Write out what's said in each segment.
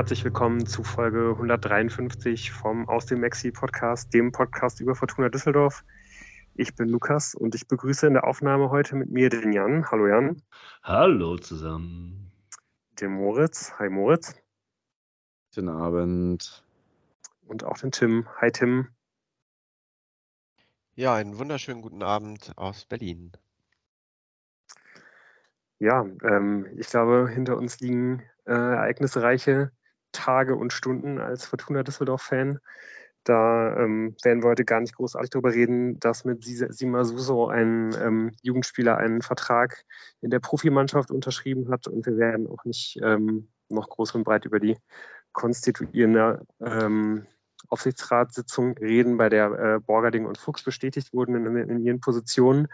herzlich willkommen zu Folge 153 vom Aus dem Maxi Podcast, dem Podcast über Fortuna Düsseldorf. Ich bin Lukas und ich begrüße in der Aufnahme heute mit mir den Jan. Hallo Jan. Hallo zusammen. Den Moritz. Hi Moritz. Guten Abend. Und auch den Tim. Hi Tim. Ja, einen wunderschönen guten Abend aus Berlin. Ja, ähm, ich glaube, hinter uns liegen äh, ereignisreiche Tage und Stunden als Fortuna Düsseldorf-Fan. Da ähm, werden wir heute gar nicht großartig darüber reden, dass mit Sima Suso ein ähm, Jugendspieler einen Vertrag in der Profimannschaft unterschrieben hat. Und wir werden auch nicht ähm, noch groß und breit über die konstituierende ähm, Aufsichtsratssitzung reden, bei der äh, Borgerding und Fuchs bestätigt wurden in, in ihren Positionen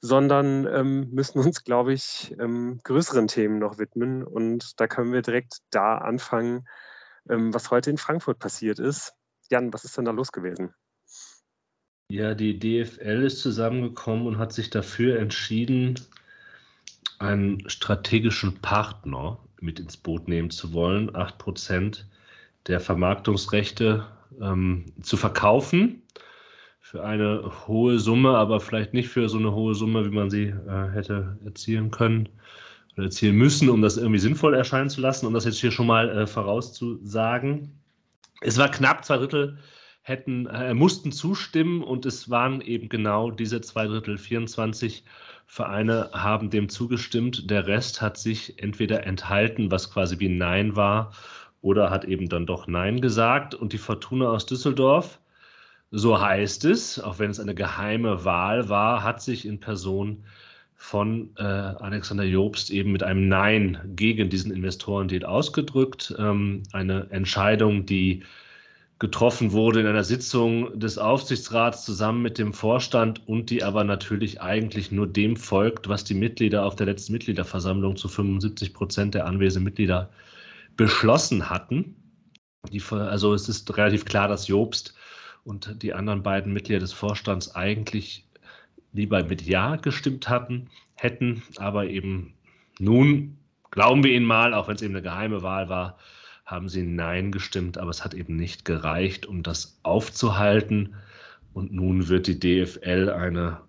sondern ähm, müssen uns, glaube ich, ähm, größeren Themen noch widmen. Und da können wir direkt da anfangen, ähm, was heute in Frankfurt passiert ist. Jan, was ist denn da los gewesen? Ja, die DFL ist zusammengekommen und hat sich dafür entschieden, einen strategischen Partner mit ins Boot nehmen zu wollen, 8% der Vermarktungsrechte ähm, zu verkaufen für eine hohe Summe, aber vielleicht nicht für so eine hohe Summe, wie man sie äh, hätte erzielen können oder erzielen müssen, um das irgendwie sinnvoll erscheinen zu lassen, um das jetzt hier schon mal äh, vorauszusagen. Es war knapp, zwei Drittel hätten, äh, mussten zustimmen und es waren eben genau diese zwei Drittel, 24 Vereine haben dem zugestimmt. Der Rest hat sich entweder enthalten, was quasi wie Nein war, oder hat eben dann doch Nein gesagt. Und die Fortuna aus Düsseldorf, so heißt es, auch wenn es eine geheime Wahl war, hat sich in Person von äh, Alexander Jobst eben mit einem Nein gegen diesen Investorendeal ausgedrückt. Ähm, eine Entscheidung, die getroffen wurde in einer Sitzung des Aufsichtsrats zusammen mit dem Vorstand und die aber natürlich eigentlich nur dem folgt, was die Mitglieder auf der letzten Mitgliederversammlung zu 75 Prozent der anwesenden Mitglieder beschlossen hatten. Die, also es ist relativ klar, dass Jobst und die anderen beiden Mitglieder des Vorstands eigentlich lieber mit Ja gestimmt hatten, hätten, aber eben nun, glauben wir ihnen mal, auch wenn es eben eine geheime Wahl war, haben sie Nein gestimmt, aber es hat eben nicht gereicht, um das aufzuhalten. Und nun wird die DFL eine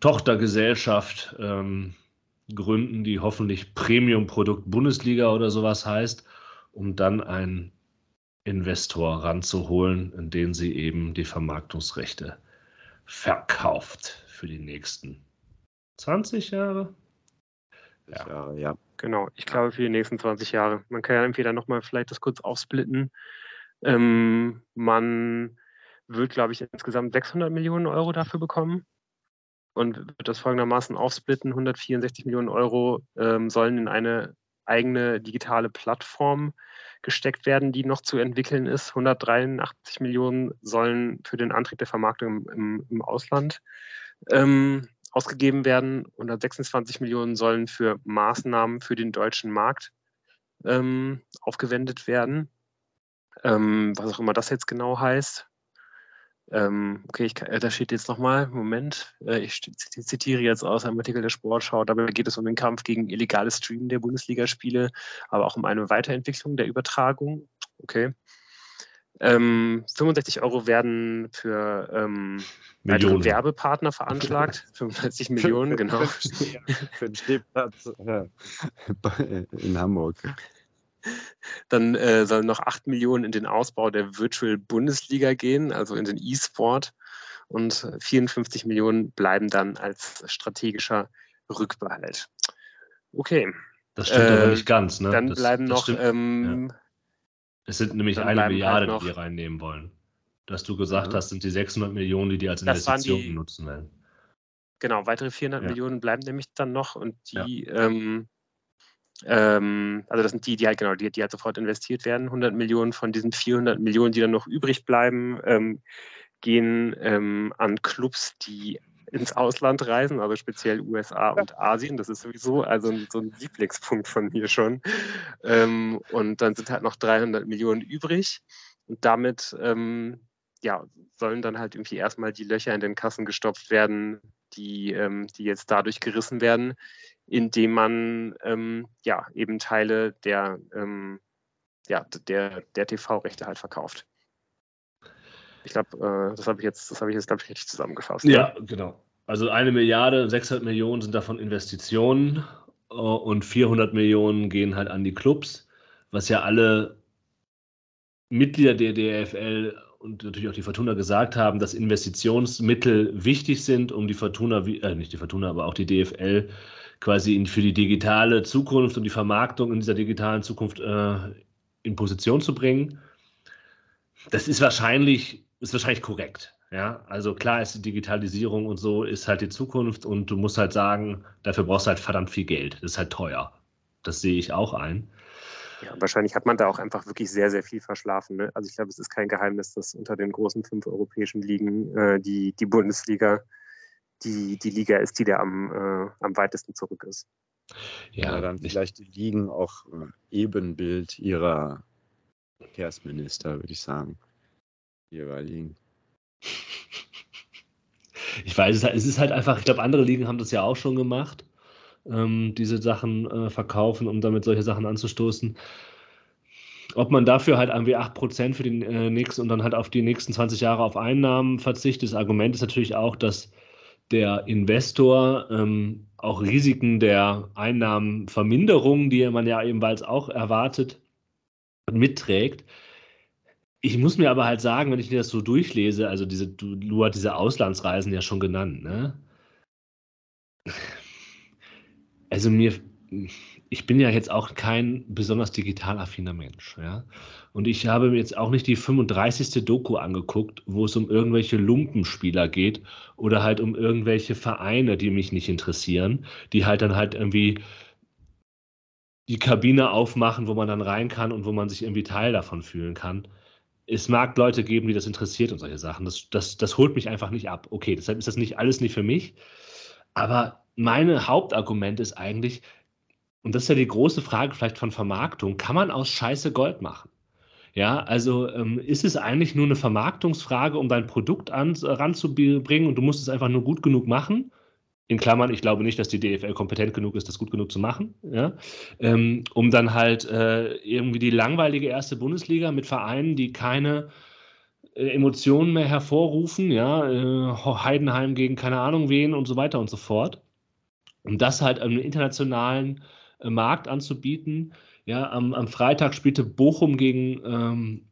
Tochtergesellschaft ähm, gründen, die hoffentlich Premium-Produkt Bundesliga oder sowas heißt, um dann ein Investor ranzuholen, in den sie eben die Vermarktungsrechte verkauft für die nächsten 20 Jahre. Ja. Jahre, ja. Genau, ich glaube für die nächsten 20 Jahre. Man kann ja entweder nochmal vielleicht das kurz aufsplitten. Ähm, man wird, glaube ich, insgesamt 600 Millionen Euro dafür bekommen und wird das folgendermaßen aufsplitten. 164 Millionen Euro ähm, sollen in eine eigene digitale Plattform gesteckt werden, die noch zu entwickeln ist. 183 Millionen sollen für den Antrieb der Vermarktung im, im Ausland ähm, ausgegeben werden. 126 Millionen sollen für Maßnahmen für den deutschen Markt ähm, aufgewendet werden. Ähm, was auch immer das jetzt genau heißt. Ähm, okay, ich, äh, da steht jetzt nochmal, Moment, äh, ich zitiere jetzt aus einem Artikel der Sportschau, dabei geht es um den Kampf gegen illegales Streamen der Bundesligaspiele, aber auch um eine Weiterentwicklung der Übertragung. Okay. Ähm, 65 Euro werden für ähm, weitere Werbepartner veranschlagt. 65 Millionen, genau. Für den Stehplatz in Hamburg. Dann äh, sollen noch 8 Millionen in den Ausbau der Virtual Bundesliga gehen, also in den E-Sport. Und 54 Millionen bleiben dann als strategischer Rückbehalt. Okay. Das stimmt äh, aber nicht ganz. Ne? Dann das, bleiben das noch. Ähm, ja. Es sind nämlich eine halt Milliarde, halt die wir reinnehmen wollen. Dass du gesagt mhm. hast, sind die 600 Millionen, die die als Investition die, nutzen werden. Genau, weitere 400 ja. Millionen bleiben nämlich dann noch und die ja. ähm, ähm, also das sind die, die halt genau, die, die halt sofort investiert werden. 100 Millionen von diesen 400 Millionen, die dann noch übrig bleiben, ähm, gehen ähm, an Clubs, die ins Ausland reisen, also speziell USA und Asien. Das ist sowieso also so ein Lieblingspunkt von mir schon. Ähm, und dann sind halt noch 300 Millionen übrig. Und damit ähm, ja, sollen dann halt irgendwie erstmal die Löcher in den Kassen gestopft werden, die, ähm, die jetzt dadurch gerissen werden, indem man ähm, ja eben Teile der, ähm, ja, der, der TV-Rechte halt verkauft. Ich glaube, äh, das habe ich jetzt, das habe ich jetzt, glaube ich, richtig zusammengefasst. Ja, genau. Also eine Milliarde, 600 Millionen sind davon Investitionen äh, und 400 Millionen gehen halt an die Clubs, was ja alle Mitglieder der DFL und natürlich auch die Fortuna gesagt haben, dass Investitionsmittel wichtig sind, um die Fortuna, äh, nicht die Fortuna, aber auch die DFL quasi für die digitale Zukunft und die Vermarktung in dieser digitalen Zukunft äh, in Position zu bringen. Das ist wahrscheinlich, ist wahrscheinlich korrekt. Ja, also klar ist die Digitalisierung und so ist halt die Zukunft und du musst halt sagen, dafür brauchst du halt verdammt viel Geld. Das ist halt teuer. Das sehe ich auch ein. Ja, wahrscheinlich hat man da auch einfach wirklich sehr, sehr viel verschlafen. Ne? Also ich glaube, es ist kein Geheimnis, dass unter den großen fünf europäischen Ligen äh, die, die Bundesliga die, die Liga ist, die da am, äh, am weitesten zurück ist. Ja, ja dann vielleicht die Ligen auch äh, Ebenbild ihrer Verkehrsminister, würde ich sagen. Jeweiligen. Ich weiß, es ist halt einfach, ich glaube, andere Ligen haben das ja auch schon gemacht, ähm, diese Sachen äh, verkaufen, um damit solche Sachen anzustoßen. Ob man dafür halt irgendwie 8% für den äh, nächsten und dann halt auf die nächsten 20 Jahre auf Einnahmen verzichtet. Das Argument ist natürlich auch, dass der Investor ähm, auch Risiken der Einnahmenverminderung, die man ja ebenfalls auch erwartet, mitträgt. Ich muss mir aber halt sagen, wenn ich mir das so durchlese, also diese, du, hast diese Auslandsreisen ja schon genannt, ne? Also mir, ich bin ja jetzt auch kein besonders digital affiner Mensch, ja. Und ich habe mir jetzt auch nicht die 35. Doku angeguckt, wo es um irgendwelche Lumpenspieler geht oder halt um irgendwelche Vereine, die mich nicht interessieren, die halt dann halt irgendwie die Kabine aufmachen, wo man dann rein kann und wo man sich irgendwie Teil davon fühlen kann. Es mag Leute geben, die das interessiert und solche Sachen. Das, das, das holt mich einfach nicht ab. Okay, deshalb ist das nicht alles nicht für mich. Aber mein Hauptargument ist eigentlich, und das ist ja die große Frage vielleicht von Vermarktung, kann man aus Scheiße Gold machen? Ja, also ähm, ist es eigentlich nur eine Vermarktungsfrage, um dein Produkt an, ranzubringen und du musst es einfach nur gut genug machen? In Klammern, ich glaube nicht, dass die DFL kompetent genug ist, das gut genug zu machen, ja? Ähm, um dann halt äh, irgendwie die langweilige erste Bundesliga mit Vereinen, die keine äh, Emotionen mehr hervorrufen, ja, äh, Heidenheim gegen keine Ahnung wen und so weiter und so fort. Um das halt im internationalen äh, Markt anzubieten. Ja, am, am Freitag spielte Bochum gegen, ähm,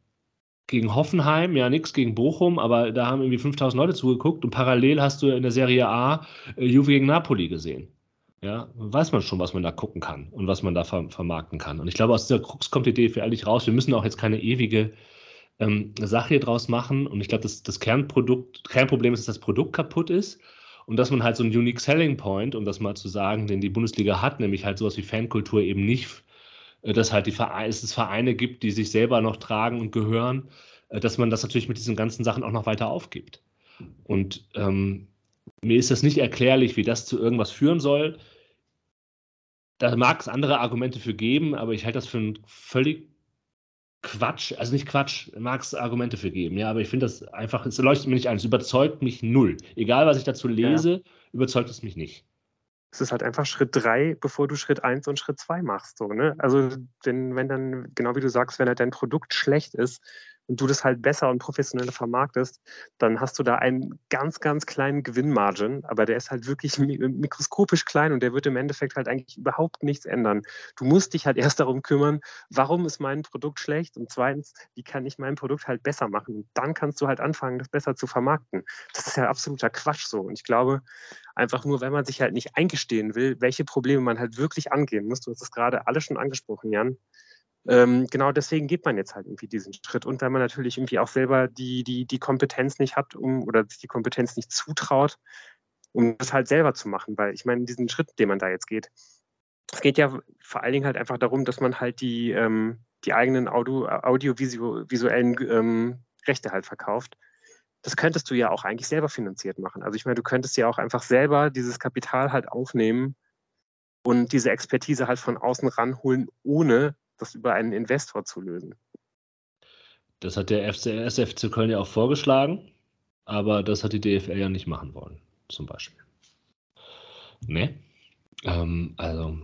gegen Hoffenheim, ja, nichts gegen Bochum, aber da haben irgendwie 5000 Leute zugeguckt und parallel hast du in der Serie A äh, Juve gegen Napoli gesehen. Ja, weiß man schon, was man da gucken kann und was man da ver vermarkten kann. Und ich glaube, aus dieser Krux kommt die DFL nicht raus. Wir müssen auch jetzt keine ewige ähm, Sache hier draus machen. Und ich glaube, das, das Kernprodukt, Kernproblem ist, dass das Produkt kaputt ist und dass man halt so einen Unique Selling Point, um das mal zu sagen, den die Bundesliga hat, nämlich halt sowas wie Fankultur eben nicht, äh, dass halt die Vereine, es Vereine gibt, die sich selber noch tragen und gehören, äh, dass man das natürlich mit diesen ganzen Sachen auch noch weiter aufgibt. Und ähm, mir ist das nicht erklärlich, wie das zu irgendwas führen soll. Da mag es andere Argumente für geben, aber ich halte das für ein völlig Quatsch, also nicht Quatsch, mag es Argumente für geben, ja, aber ich finde das einfach, es leuchtet mir nicht ein, es überzeugt mich null. Egal, was ich dazu lese, ja. überzeugt es mich nicht. Es ist halt einfach Schritt drei, bevor du Schritt eins und Schritt zwei machst. So, ne? Also, wenn, wenn dann, genau wie du sagst, wenn halt dein Produkt schlecht ist, und du das halt besser und professioneller vermarktest, dann hast du da einen ganz, ganz kleinen Gewinnmargin, aber der ist halt wirklich mikroskopisch klein und der wird im Endeffekt halt eigentlich überhaupt nichts ändern. Du musst dich halt erst darum kümmern, warum ist mein Produkt schlecht und zweitens, wie kann ich mein Produkt halt besser machen? Und dann kannst du halt anfangen, das besser zu vermarkten. Das ist ja absoluter Quatsch so. Und ich glaube, einfach nur, wenn man sich halt nicht eingestehen will, welche Probleme man halt wirklich angehen muss, du hast es gerade alle schon angesprochen, Jan, ähm, genau deswegen geht man jetzt halt irgendwie diesen Schritt. Und wenn man natürlich irgendwie auch selber die, die, die Kompetenz nicht hat um, oder sich die Kompetenz nicht zutraut, um das halt selber zu machen. Weil ich meine, diesen Schritt, den man da jetzt geht, es geht ja vor allen Dingen halt einfach darum, dass man halt die, ähm, die eigenen Audio, audiovisuellen ähm, Rechte halt verkauft. Das könntest du ja auch eigentlich selber finanziert machen. Also ich meine, du könntest ja auch einfach selber dieses Kapital halt aufnehmen und diese Expertise halt von außen ranholen, ohne das über einen Investor zu lösen. Das hat der FC Köln ja auch vorgeschlagen, aber das hat die DFL ja nicht machen wollen, zum Beispiel. Ne? Ähm, also,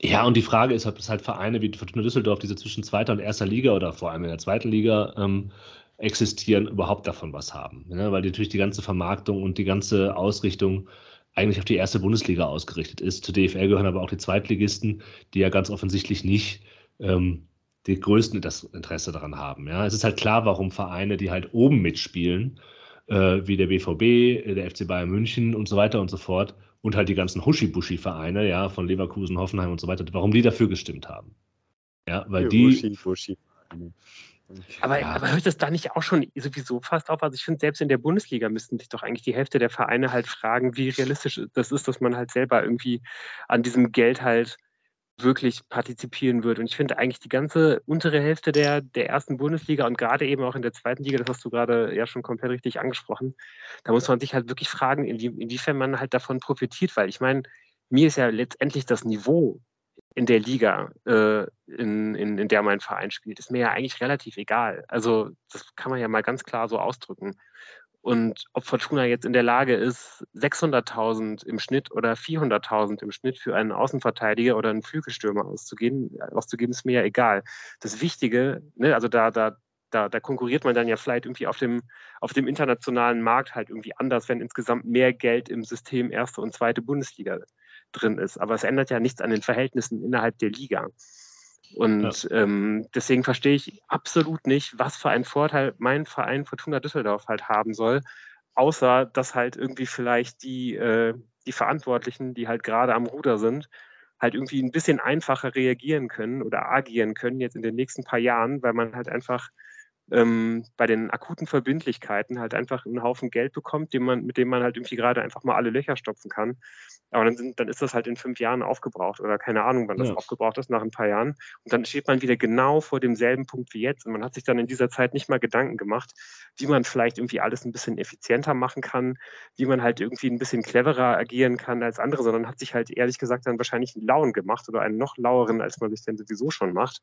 Ja, und die Frage ist, ob es halt Vereine wie Fortuna Düsseldorf, diese zwischen zweiter und erster Liga oder vor allem in der zweiten Liga ähm, existieren, überhaupt davon was haben. Ja, weil natürlich die ganze Vermarktung und die ganze Ausrichtung eigentlich auf die erste Bundesliga ausgerichtet ist. Zur DFL gehören aber auch die Zweitligisten, die ja ganz offensichtlich nicht ähm, die größten das Interesse daran haben. Ja, es ist halt klar, warum Vereine, die halt oben mitspielen, äh, wie der BVB, der FC Bayern München und so weiter und so fort, und halt die ganzen Huschi-Bushi-Vereine, ja, von Leverkusen, Hoffenheim und so weiter, warum die dafür gestimmt haben. Ja, weil die. Huschi. Aber, ja. aber hört das da nicht auch schon sowieso fast auf? Also ich finde, selbst in der Bundesliga müssten sich doch eigentlich die Hälfte der Vereine halt fragen, wie realistisch das ist, dass man halt selber irgendwie an diesem Geld halt wirklich partizipieren würde. Und ich finde eigentlich die ganze untere Hälfte der, der ersten Bundesliga und gerade eben auch in der zweiten Liga, das hast du gerade ja schon komplett richtig angesprochen, da muss man sich halt wirklich fragen, inwie, inwiefern man halt davon profitiert, weil ich meine, mir ist ja letztendlich das Niveau in der Liga, äh, in, in, in der mein Verein spielt, ist mir ja eigentlich relativ egal. Also das kann man ja mal ganz klar so ausdrücken. Und ob Fortuna jetzt in der Lage ist, 600.000 im Schnitt oder 400.000 im Schnitt für einen Außenverteidiger oder einen Flügelstürmer auszugeben, auszugeben ist mir ja egal. Das Wichtige, ne, also da, da, da, da konkurriert man dann ja vielleicht irgendwie auf dem, auf dem internationalen Markt halt irgendwie anders, wenn insgesamt mehr Geld im System erste und zweite Bundesliga drin ist. Aber es ändert ja nichts an den Verhältnissen innerhalb der Liga. Und ja. ähm, deswegen verstehe ich absolut nicht, was für einen Vorteil mein Verein Fortuna Düsseldorf halt haben soll, außer dass halt irgendwie vielleicht die, äh, die Verantwortlichen, die halt gerade am Ruder sind, halt irgendwie ein bisschen einfacher reagieren können oder agieren können jetzt in den nächsten paar Jahren, weil man halt einfach ähm, bei den akuten Verbindlichkeiten halt einfach einen Haufen Geld bekommt, den man, mit dem man halt irgendwie gerade einfach mal alle Löcher stopfen kann. Aber dann, sind, dann ist das halt in fünf Jahren aufgebraucht oder keine Ahnung, wann das ja. aufgebraucht ist, nach ein paar Jahren. Und dann steht man wieder genau vor demselben Punkt wie jetzt. Und man hat sich dann in dieser Zeit nicht mal Gedanken gemacht, wie man vielleicht irgendwie alles ein bisschen effizienter machen kann, wie man halt irgendwie ein bisschen cleverer agieren kann als andere, sondern hat sich halt ehrlich gesagt dann wahrscheinlich einen lauen gemacht oder einen noch laueren, als man sich denn sowieso schon macht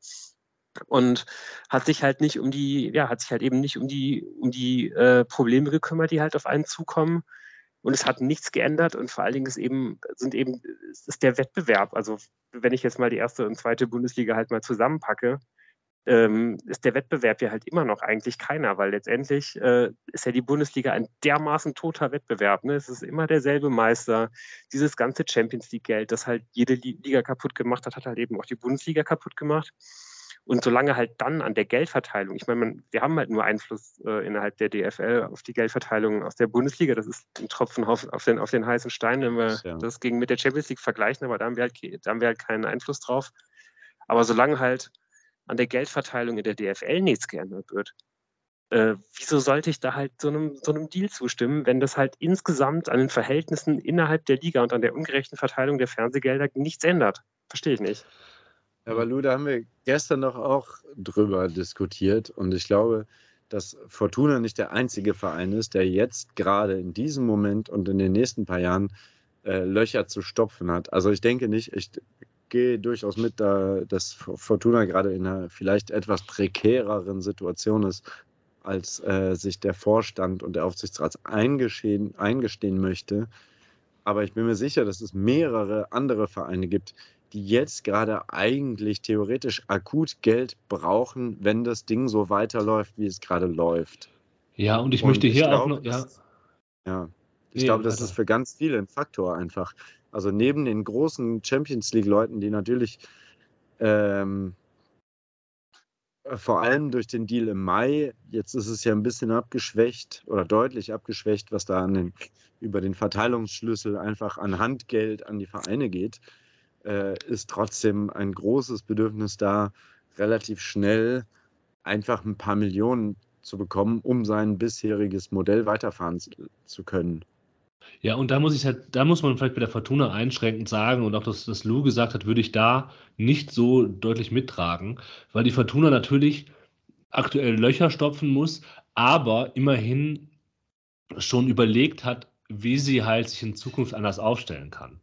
und hat sich halt nicht um die, ja, hat sich halt eben nicht um die, um die äh, Probleme gekümmert, die halt auf einen zukommen. Und es hat nichts geändert und vor allen Dingen ist eben, sind eben, ist der Wettbewerb. Also wenn ich jetzt mal die erste und zweite Bundesliga halt mal zusammenpacke, ähm, ist der Wettbewerb ja halt immer noch eigentlich keiner, weil letztendlich äh, ist ja die Bundesliga ein dermaßen toter Wettbewerb. Ne? Es ist immer derselbe Meister. Dieses ganze Champions League-Geld, das halt jede Liga kaputt gemacht hat, hat halt eben auch die Bundesliga kaputt gemacht. Und solange halt dann an der Geldverteilung, ich meine, man, wir haben halt nur Einfluss äh, innerhalb der DFL auf die Geldverteilung aus der Bundesliga. Das ist ein Tropfen auf, auf, den, auf den heißen Stein, wenn wir ja. das gegen mit der Champions League vergleichen, aber da haben, wir halt, da haben wir halt keinen Einfluss drauf. Aber solange halt an der Geldverteilung in der DFL nichts geändert wird, äh, wieso sollte ich da halt so einem, so einem Deal zustimmen, wenn das halt insgesamt an den Verhältnissen innerhalb der Liga und an der ungerechten Verteilung der Fernsehgelder nichts ändert? Verstehe ich nicht. Aber Lou, da haben wir gestern noch auch drüber diskutiert und ich glaube, dass Fortuna nicht der einzige Verein ist, der jetzt gerade in diesem Moment und in den nächsten paar Jahren äh, Löcher zu stopfen hat. Also ich denke nicht, ich gehe durchaus mit, da, dass Fortuna gerade in einer vielleicht etwas prekäreren Situation ist, als äh, sich der Vorstand und der Aufsichtsrat eingestehen, eingestehen möchte. Aber ich bin mir sicher, dass es mehrere andere Vereine gibt, die jetzt gerade eigentlich theoretisch akut Geld brauchen, wenn das Ding so weiterläuft, wie es gerade läuft. Ja, und ich und möchte hier glaub, auch noch. Ja, ja ich nee, glaube, das ist für ganz viele ein Faktor einfach. Also neben den großen Champions League-Leuten, die natürlich ähm, vor allem durch den Deal im Mai, jetzt ist es ja ein bisschen abgeschwächt oder deutlich abgeschwächt, was da den, über den Verteilungsschlüssel einfach an Handgeld an die Vereine geht äh, ist trotzdem ein großes Bedürfnis da, relativ schnell einfach ein paar Millionen zu bekommen, um sein bisheriges Modell weiterfahren zu können. Ja, und da muss ich halt, da muss man vielleicht bei der Fortuna einschränkend sagen, und auch das, was Lou gesagt hat, würde ich da nicht so deutlich mittragen, weil die Fortuna natürlich aktuell Löcher stopfen muss, aber immerhin schon überlegt hat, wie sie halt sich in Zukunft anders aufstellen kann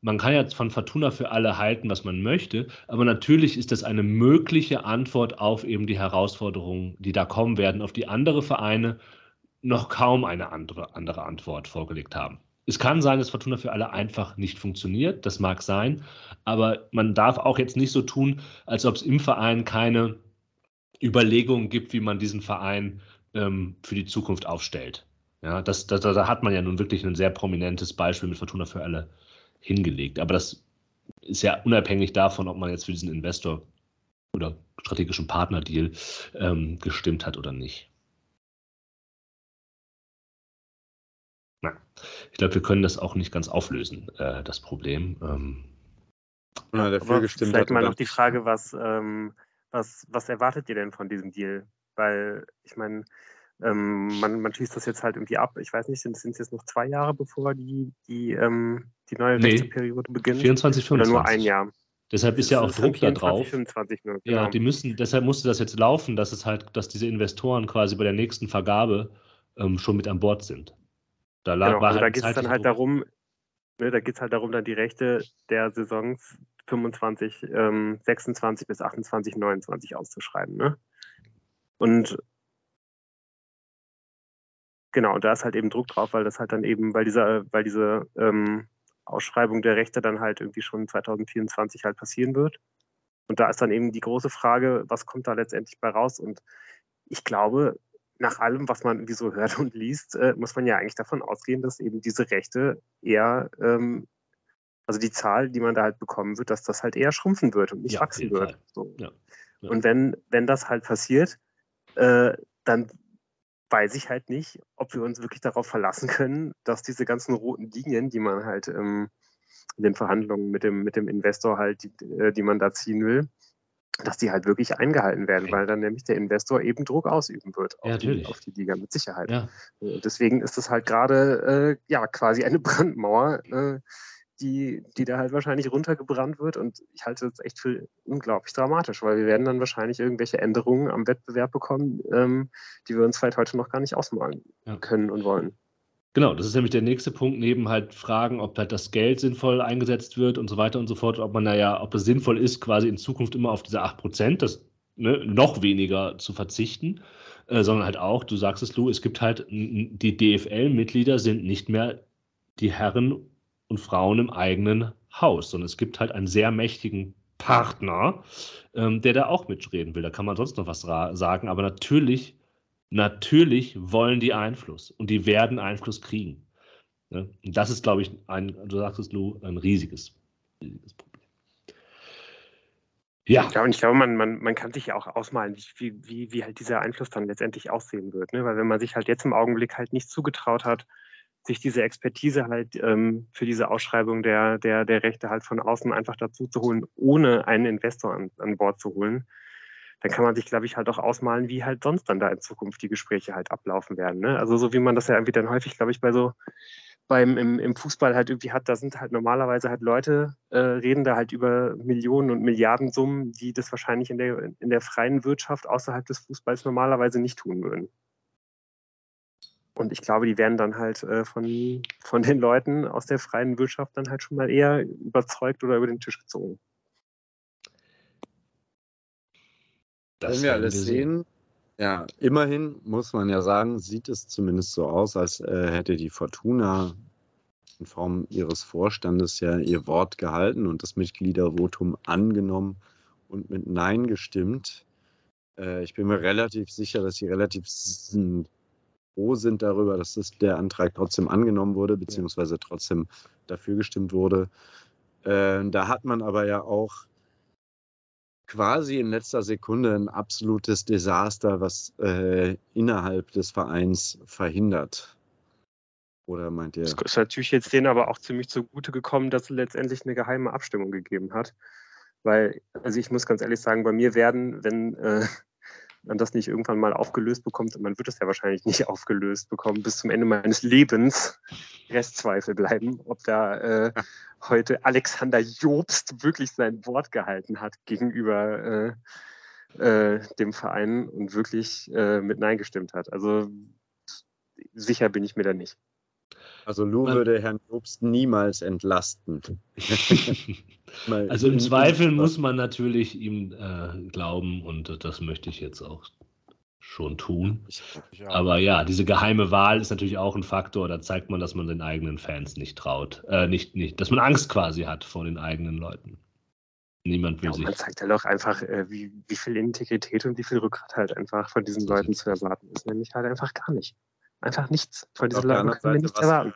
man kann jetzt von Fortuna für alle halten, was man möchte, aber natürlich ist das eine mögliche Antwort auf eben die Herausforderungen, die da kommen werden, auf die andere Vereine noch kaum eine andere, andere Antwort vorgelegt haben. es kann sein, dass Fortuna für alle einfach nicht funktioniert. Das mag sein. Aber man darf auch jetzt nicht so tun, als ob es im Verein keine Überlegungen gibt, wie man diesen Verein ähm, für die Zukunft aufstellt. Ja, das, das, da hat man ja nun wirklich ein sehr prominentes Beispiel mit Fortuna für alle hingelegt. Aber das ist ja unabhängig davon, ob man jetzt für diesen Investor oder strategischen Partnerdeal ähm, gestimmt hat oder nicht. Na, ich glaube, wir können das auch nicht ganz auflösen, äh, das Problem. Ähm, ja, dafür gestimmt vielleicht hat mal noch die Frage, was, ähm, was, was erwartet ihr denn von diesem Deal? Weil, ich meine, ähm, man, man schließt das jetzt halt irgendwie ab. Ich weiß nicht, sind es jetzt noch zwei Jahre, bevor die, die, ähm, die neue nee, Periode beginnt? 24, 25. Oder nur ein Jahr? Deshalb ist ja auch Druck 24, da drauf. 25 nur, genau. Ja, die müssen, deshalb musste das jetzt laufen, dass es halt, dass diese Investoren quasi bei der nächsten Vergabe ähm, schon mit an Bord sind. Da genau, also halt da geht es dann halt Druck. darum, ne, da geht es halt darum, dann die Rechte der Saisons 25, ähm, 26 bis 28, 29 auszuschreiben. Ne? Und genau, und da ist halt eben Druck drauf, weil das halt dann eben, weil dieser, weil diese ähm, Ausschreibung der Rechte dann halt irgendwie schon 2024 halt passieren wird. Und da ist dann eben die große Frage, was kommt da letztendlich bei raus? Und ich glaube, nach allem, was man irgendwie so hört und liest, äh, muss man ja eigentlich davon ausgehen, dass eben diese Rechte eher, ähm, also die Zahl, die man da halt bekommen wird, dass das halt eher schrumpfen wird und nicht ja, wachsen wird. So. Ja, ja. Und wenn, wenn das halt passiert, äh, dann weiß ich halt nicht, ob wir uns wirklich darauf verlassen können, dass diese ganzen roten Linien, die man halt ähm, in den Verhandlungen mit dem, mit dem Investor halt, die, äh, die man da ziehen will, dass die halt wirklich eingehalten werden, weil dann nämlich der Investor eben Druck ausüben wird auf, ja, die, auf die, Liga mit Sicherheit. Ja. Äh, deswegen ist es halt gerade äh, ja quasi eine Brandmauer, äh, die, die da halt wahrscheinlich runtergebrannt wird. Und ich halte das echt für unglaublich dramatisch, weil wir werden dann wahrscheinlich irgendwelche Änderungen am Wettbewerb bekommen, ähm, die wir uns vielleicht heute noch gar nicht ausmalen ja. können und wollen. Genau, das ist nämlich der nächste Punkt, neben halt Fragen, ob halt das Geld sinnvoll eingesetzt wird und so weiter und so fort, ob man naja, ob es sinnvoll ist, quasi in Zukunft immer auf diese 8%, das ne, noch weniger zu verzichten, äh, sondern halt auch, du sagst es, Lou, es gibt halt, die DFL-Mitglieder sind nicht mehr die Herren und Frauen im eigenen Haus, sondern es gibt halt einen sehr mächtigen Partner, ähm, der da auch mitreden will. Da kann man sonst noch was sagen, aber natürlich, natürlich wollen die Einfluss und die werden Einfluss kriegen. Ne? Und das ist, glaube ich, ein, du sagst es, Lou, ein riesiges, riesiges Problem. Ja. ja, und ich glaube, man, man, man kann sich ja auch ausmalen, wie, wie, wie halt dieser Einfluss dann letztendlich aussehen wird. Ne? Weil wenn man sich halt jetzt im Augenblick halt nicht zugetraut hat, sich diese Expertise halt ähm, für diese Ausschreibung der, der, der Rechte halt von außen einfach dazu zu holen, ohne einen Investor an, an Bord zu holen, dann kann man sich, glaube ich, halt auch ausmalen, wie halt sonst dann da in Zukunft die Gespräche halt ablaufen werden. Ne? Also so wie man das ja irgendwie dann häufig, glaube ich, bei so beim im, im Fußball halt irgendwie hat, da sind halt normalerweise halt Leute, äh, reden da halt über Millionen und Milliardensummen, die das wahrscheinlich in der, in der freien Wirtschaft außerhalb des Fußballs normalerweise nicht tun würden. Und ich glaube, die werden dann halt äh, von, von den Leuten aus der freien Wirtschaft dann halt schon mal eher überzeugt oder über den Tisch gezogen. Das Wenn wir alles sehen, ja, immerhin muss man ja sagen, sieht es zumindest so aus, als äh, hätte die Fortuna in Form ihres Vorstandes ja ihr Wort gehalten und das Mitgliedervotum angenommen und mit Nein gestimmt. Äh, ich bin mir relativ sicher, dass sie relativ froh sind darüber, dass das, der Antrag trotzdem angenommen wurde, beziehungsweise trotzdem dafür gestimmt wurde. Äh, da hat man aber ja auch quasi in letzter Sekunde ein absolutes Desaster, was äh, innerhalb des Vereins verhindert. Oder meint ihr? Es ist natürlich jetzt denen aber auch ziemlich zugute gekommen, dass es letztendlich eine geheime Abstimmung gegeben hat. Weil, also ich muss ganz ehrlich sagen, bei mir werden, wenn äh, man das nicht irgendwann mal aufgelöst bekommt, und man wird es ja wahrscheinlich nicht aufgelöst bekommen, bis zum Ende meines Lebens Restzweifel bleiben, ob da äh, heute Alexander Jobst wirklich sein Wort gehalten hat gegenüber äh, äh, dem Verein und wirklich äh, mit Nein gestimmt hat. Also sicher bin ich mir da nicht. Also Lou würde Herrn Jobst niemals entlasten. also im Zweifel muss man natürlich ihm äh, glauben und das möchte ich jetzt auch schon tun. Aber ja, diese geheime Wahl ist natürlich auch ein Faktor. Da zeigt man, dass man den eigenen Fans nicht traut. Äh, nicht, nicht, dass man Angst quasi hat vor den eigenen Leuten. Niemand will ja, sich. Man zeigt halt auch einfach, äh, wie, wie viel Integrität und wie viel Rückgrat halt einfach von diesen Leuten zu erwarten ist. Nämlich halt einfach gar nicht. Einfach nichts. Von diesen Leuten kann man nichts erwarten.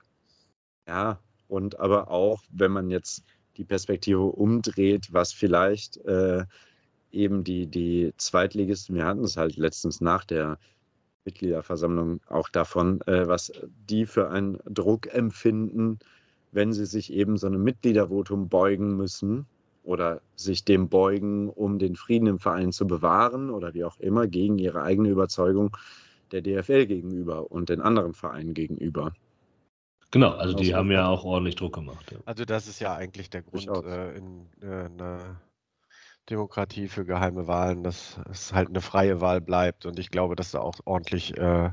Ja, und aber auch, wenn man jetzt die Perspektive umdreht, was vielleicht äh, eben die, die Zweitligisten, wir hatten es halt letztens nach der Mitgliederversammlung auch davon, äh, was die für einen Druck empfinden, wenn sie sich eben so einem Mitgliedervotum beugen müssen oder sich dem beugen, um den Frieden im Verein zu bewahren oder wie auch immer, gegen ihre eigene Überzeugung der DFL gegenüber und den anderen Vereinen gegenüber. Genau, also die haben ja auch ordentlich Druck gemacht. Ja. Also das ist ja eigentlich der Grund äh, in äh, einer Demokratie für geheime Wahlen, dass es halt eine freie Wahl bleibt und ich glaube, dass da auch ordentlich äh,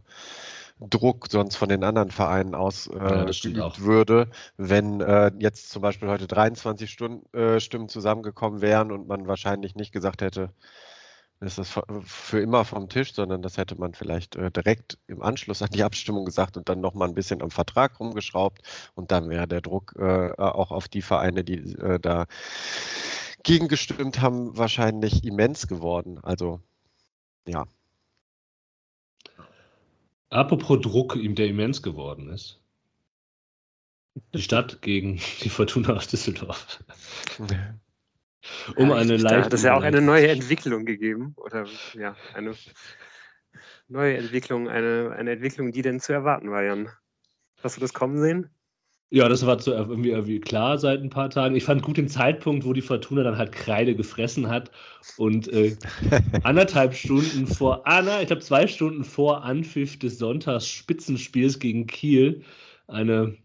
Druck sonst von den anderen Vereinen ausgeübt äh, ja, würde, wenn äh, jetzt zum Beispiel heute 23 Stunden, äh, Stimmen zusammengekommen wären und man wahrscheinlich nicht gesagt hätte, ist das für immer vom Tisch, sondern das hätte man vielleicht äh, direkt im Anschluss an die Abstimmung gesagt und dann nochmal ein bisschen am Vertrag rumgeschraubt und dann wäre der Druck äh, auch auf die Vereine, die äh, da gegengestimmt haben, wahrscheinlich immens geworden. Also ja. Apropos Druck, der immens geworden ist. Die Stadt gegen die Fortuna aus Düsseldorf. um ja, eine leichte. Hat es ja auch eine neue Entwicklung gegeben. Oder ja, eine neue Entwicklung, eine, eine Entwicklung, die denn zu erwarten war, Jan. Hast du das kommen sehen? Ja, das war so irgendwie, irgendwie klar seit ein paar Tagen. Ich fand gut den Zeitpunkt, wo die Fortuna dann halt Kreide gefressen hat und äh, anderthalb Stunden vor, ah, na, ich glaube zwei Stunden vor Anpfiff des Sonntags Spitzenspiels gegen Kiel eine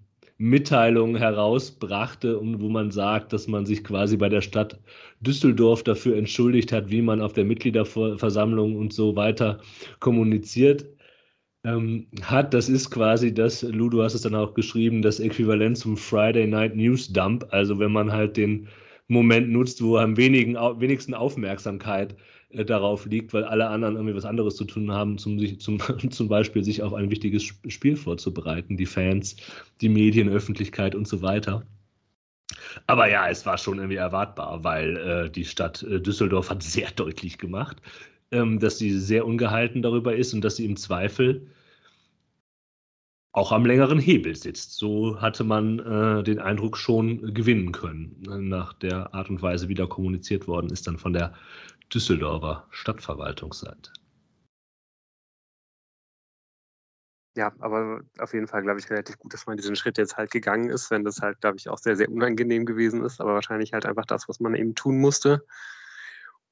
Mitteilung herausbrachte, wo man sagt, dass man sich quasi bei der Stadt Düsseldorf dafür entschuldigt hat, wie man auf der Mitgliederversammlung und so weiter kommuniziert ähm, hat. Das ist quasi das, Lu, du hast es dann auch geschrieben, das Äquivalent zum Friday Night News Dump. Also wenn man halt den Moment nutzt, wo am wenigen, wenigsten Aufmerksamkeit äh, darauf liegt, weil alle anderen irgendwie was anderes zu tun haben, zum, zum, zum Beispiel sich auf ein wichtiges Spiel vorzubereiten, die Fans, die Medien, Öffentlichkeit und so weiter. Aber ja, es war schon irgendwie erwartbar, weil äh, die Stadt äh, Düsseldorf hat sehr deutlich gemacht, ähm, dass sie sehr ungehalten darüber ist und dass sie im Zweifel auch am längeren Hebel sitzt. So hatte man äh, den Eindruck schon gewinnen können, nach der Art und Weise, wie da kommuniziert worden ist, dann von der Düsseldorfer Stadtverwaltungsseite. Ja, aber auf jeden Fall, glaube ich, relativ gut, dass man diesen Schritt jetzt halt gegangen ist, wenn das halt, glaube ich, auch sehr, sehr unangenehm gewesen ist, aber wahrscheinlich halt einfach das, was man eben tun musste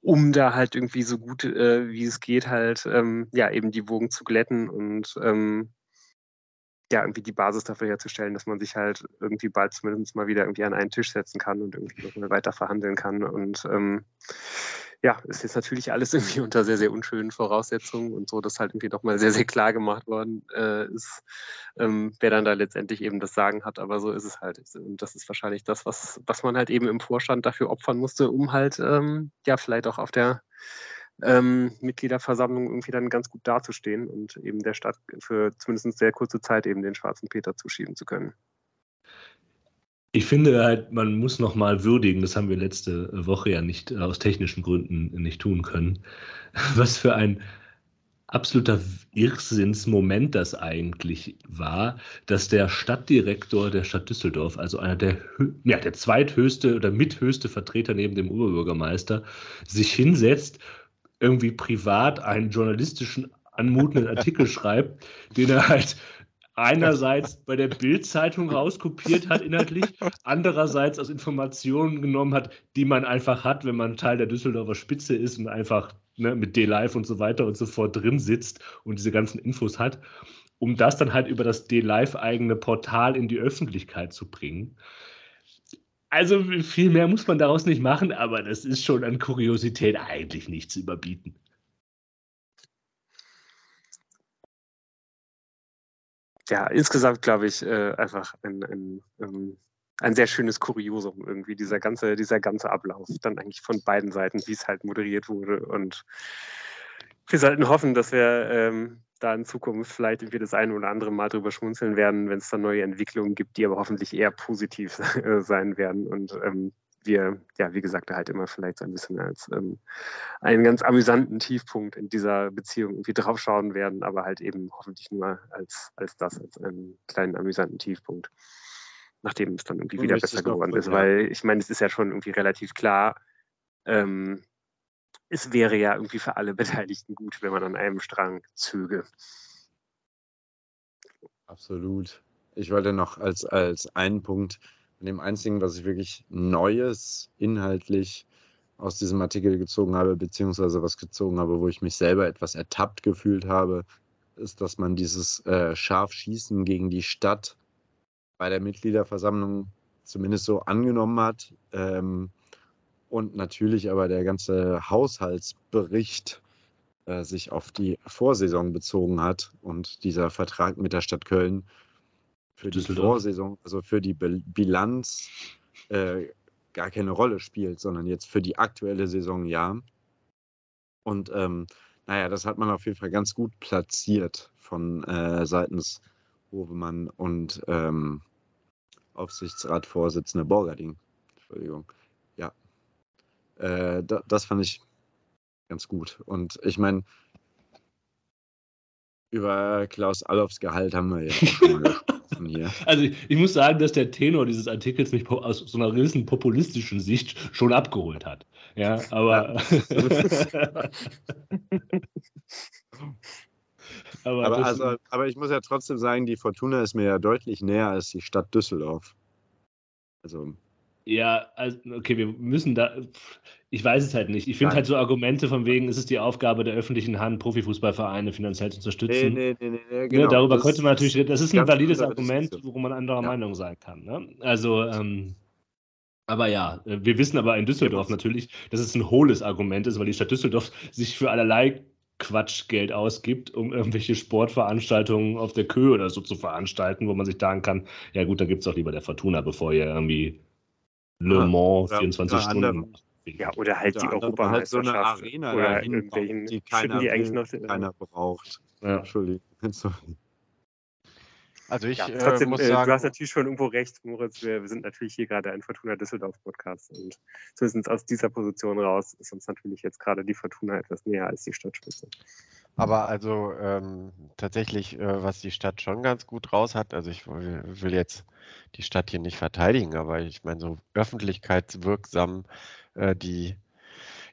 um da halt irgendwie so gut äh, wie es geht halt ähm, ja eben die Wogen zu glätten und ähm, ja irgendwie die Basis dafür herzustellen, dass man sich halt irgendwie bald zumindest mal wieder irgendwie an einen Tisch setzen kann und irgendwie noch weiter verhandeln kann und ähm, ja, ist jetzt natürlich alles irgendwie unter sehr, sehr unschönen Voraussetzungen und so, dass halt irgendwie nochmal sehr, sehr klar gemacht worden äh, ist, ähm, wer dann da letztendlich eben das Sagen hat. Aber so ist es halt. Und das ist wahrscheinlich das, was, was man halt eben im Vorstand dafür opfern musste, um halt ähm, ja vielleicht auch auf der ähm, Mitgliederversammlung irgendwie dann ganz gut dazustehen und eben der Stadt für zumindest sehr kurze Zeit eben den schwarzen Peter zuschieben zu können. Ich finde halt, man muss nochmal würdigen, das haben wir letzte Woche ja nicht aus technischen Gründen nicht tun können, was für ein absoluter Irrsinnsmoment das eigentlich war, dass der Stadtdirektor der Stadt Düsseldorf, also einer der, ja, der zweithöchste oder mithöchste Vertreter neben dem Oberbürgermeister, sich hinsetzt, irgendwie privat einen journalistischen anmutenden Artikel schreibt, den er halt einerseits bei der Bild-Zeitung rauskopiert hat inhaltlich, andererseits aus Informationen genommen hat, die man einfach hat, wenn man Teil der Düsseldorfer Spitze ist und einfach ne, mit D-Live und so weiter und so fort drin sitzt und diese ganzen Infos hat, um das dann halt über das D-Live eigene Portal in die Öffentlichkeit zu bringen. Also viel mehr muss man daraus nicht machen, aber das ist schon an Kuriosität eigentlich nicht zu überbieten. ja, insgesamt glaube ich äh, einfach ein, ein, ähm, ein sehr schönes Kuriosum irgendwie, dieser ganze, dieser ganze Ablauf, dann eigentlich von beiden Seiten, wie es halt moderiert wurde und wir sollten hoffen, dass wir ähm, da in Zukunft vielleicht irgendwie das eine oder andere Mal drüber schmunzeln werden, wenn es da neue Entwicklungen gibt, die aber hoffentlich eher positiv sein werden. Und ähm, wir, ja, wie gesagt, halt immer vielleicht so ein bisschen als ähm, einen ganz amüsanten Tiefpunkt in dieser Beziehung irgendwie draufschauen werden, aber halt eben hoffentlich nur als, als das, als einen kleinen amüsanten Tiefpunkt, nachdem es dann irgendwie wieder besser geworden ist, weil ich meine, es ist ja schon irgendwie relativ klar, ähm, es wäre ja irgendwie für alle Beteiligten gut, wenn man an einem Strang zöge. Absolut. Ich wollte noch als, als einen Punkt von dem Einzigen, was ich wirklich Neues inhaltlich aus diesem Artikel gezogen habe, beziehungsweise was gezogen habe, wo ich mich selber etwas ertappt gefühlt habe, ist, dass man dieses äh, Scharfschießen gegen die Stadt bei der Mitgliederversammlung zumindest so angenommen hat. Ähm, und natürlich aber der ganze Haushaltsbericht äh, sich auf die Vorsaison bezogen hat und dieser Vertrag mit der Stadt Köln für die Vorsaison, also für die Bilanz äh, gar keine Rolle spielt, sondern jetzt für die aktuelle Saison ja. Und ähm, naja, das hat man auf jeden Fall ganz gut platziert von äh, seitens Hovemann und ähm, Aufsichtsratvorsitzende Borgerding. Entschuldigung. Äh, da, das fand ich ganz gut. Und ich meine, über Klaus Allofs Gehalt haben wir ja auch schon mal gesprochen hier. Also ich, ich, muss sagen, dass der Tenor dieses Artikels mich aus so einer gewissen populistischen Sicht schon abgeholt hat. Ja, aber. Aber, aber, also, aber ich muss ja trotzdem sagen, die Fortuna ist mir ja deutlich näher als die Stadt Düsseldorf. Also ja, also, okay, wir müssen da. Ich weiß es halt nicht. Ich finde halt so Argumente von wegen, ist es die Aufgabe der öffentlichen Hand, Profifußballvereine finanziell zu unterstützen. Nee, nee, nee, nee, ne, genau. Ja, darüber das könnte man natürlich, das ist ein valides Argument, worum man anderer ja. Meinung sein kann. Ne? Also, ähm, aber ja, wir wissen aber in Düsseldorf ja, natürlich, dass es ein hohles Argument ist, weil die Stadt Düsseldorf sich für allerlei Quatschgeld ausgibt, um irgendwelche Sportveranstaltungen auf der Köhe oder so zu veranstalten, wo man sich sagen kann, ja gut, dann gibt es doch lieber der Fortuna, bevor ihr irgendwie Le Mans, ja, 24 Stunden. Andere, ja, oder halt die Europameisterschaft. Halt so eine Arena oder irgendwelchen die keiner, die eigentlich noch, keiner braucht. Ja. Entschuldigung. Also ich ja, äh, trotzdem, äh, muss sagen, du hast natürlich schon irgendwo recht, Moritz. Wir, wir sind natürlich hier gerade ein Fortuna Düsseldorf Podcast und zumindest aus dieser Position raus ist uns natürlich jetzt gerade die Fortuna etwas näher als die Stadtspitze. Aber also ähm, tatsächlich, äh, was die Stadt schon ganz gut raus hat, also ich will, will jetzt die Stadt hier nicht verteidigen, aber ich meine, so öffentlichkeitswirksam äh, die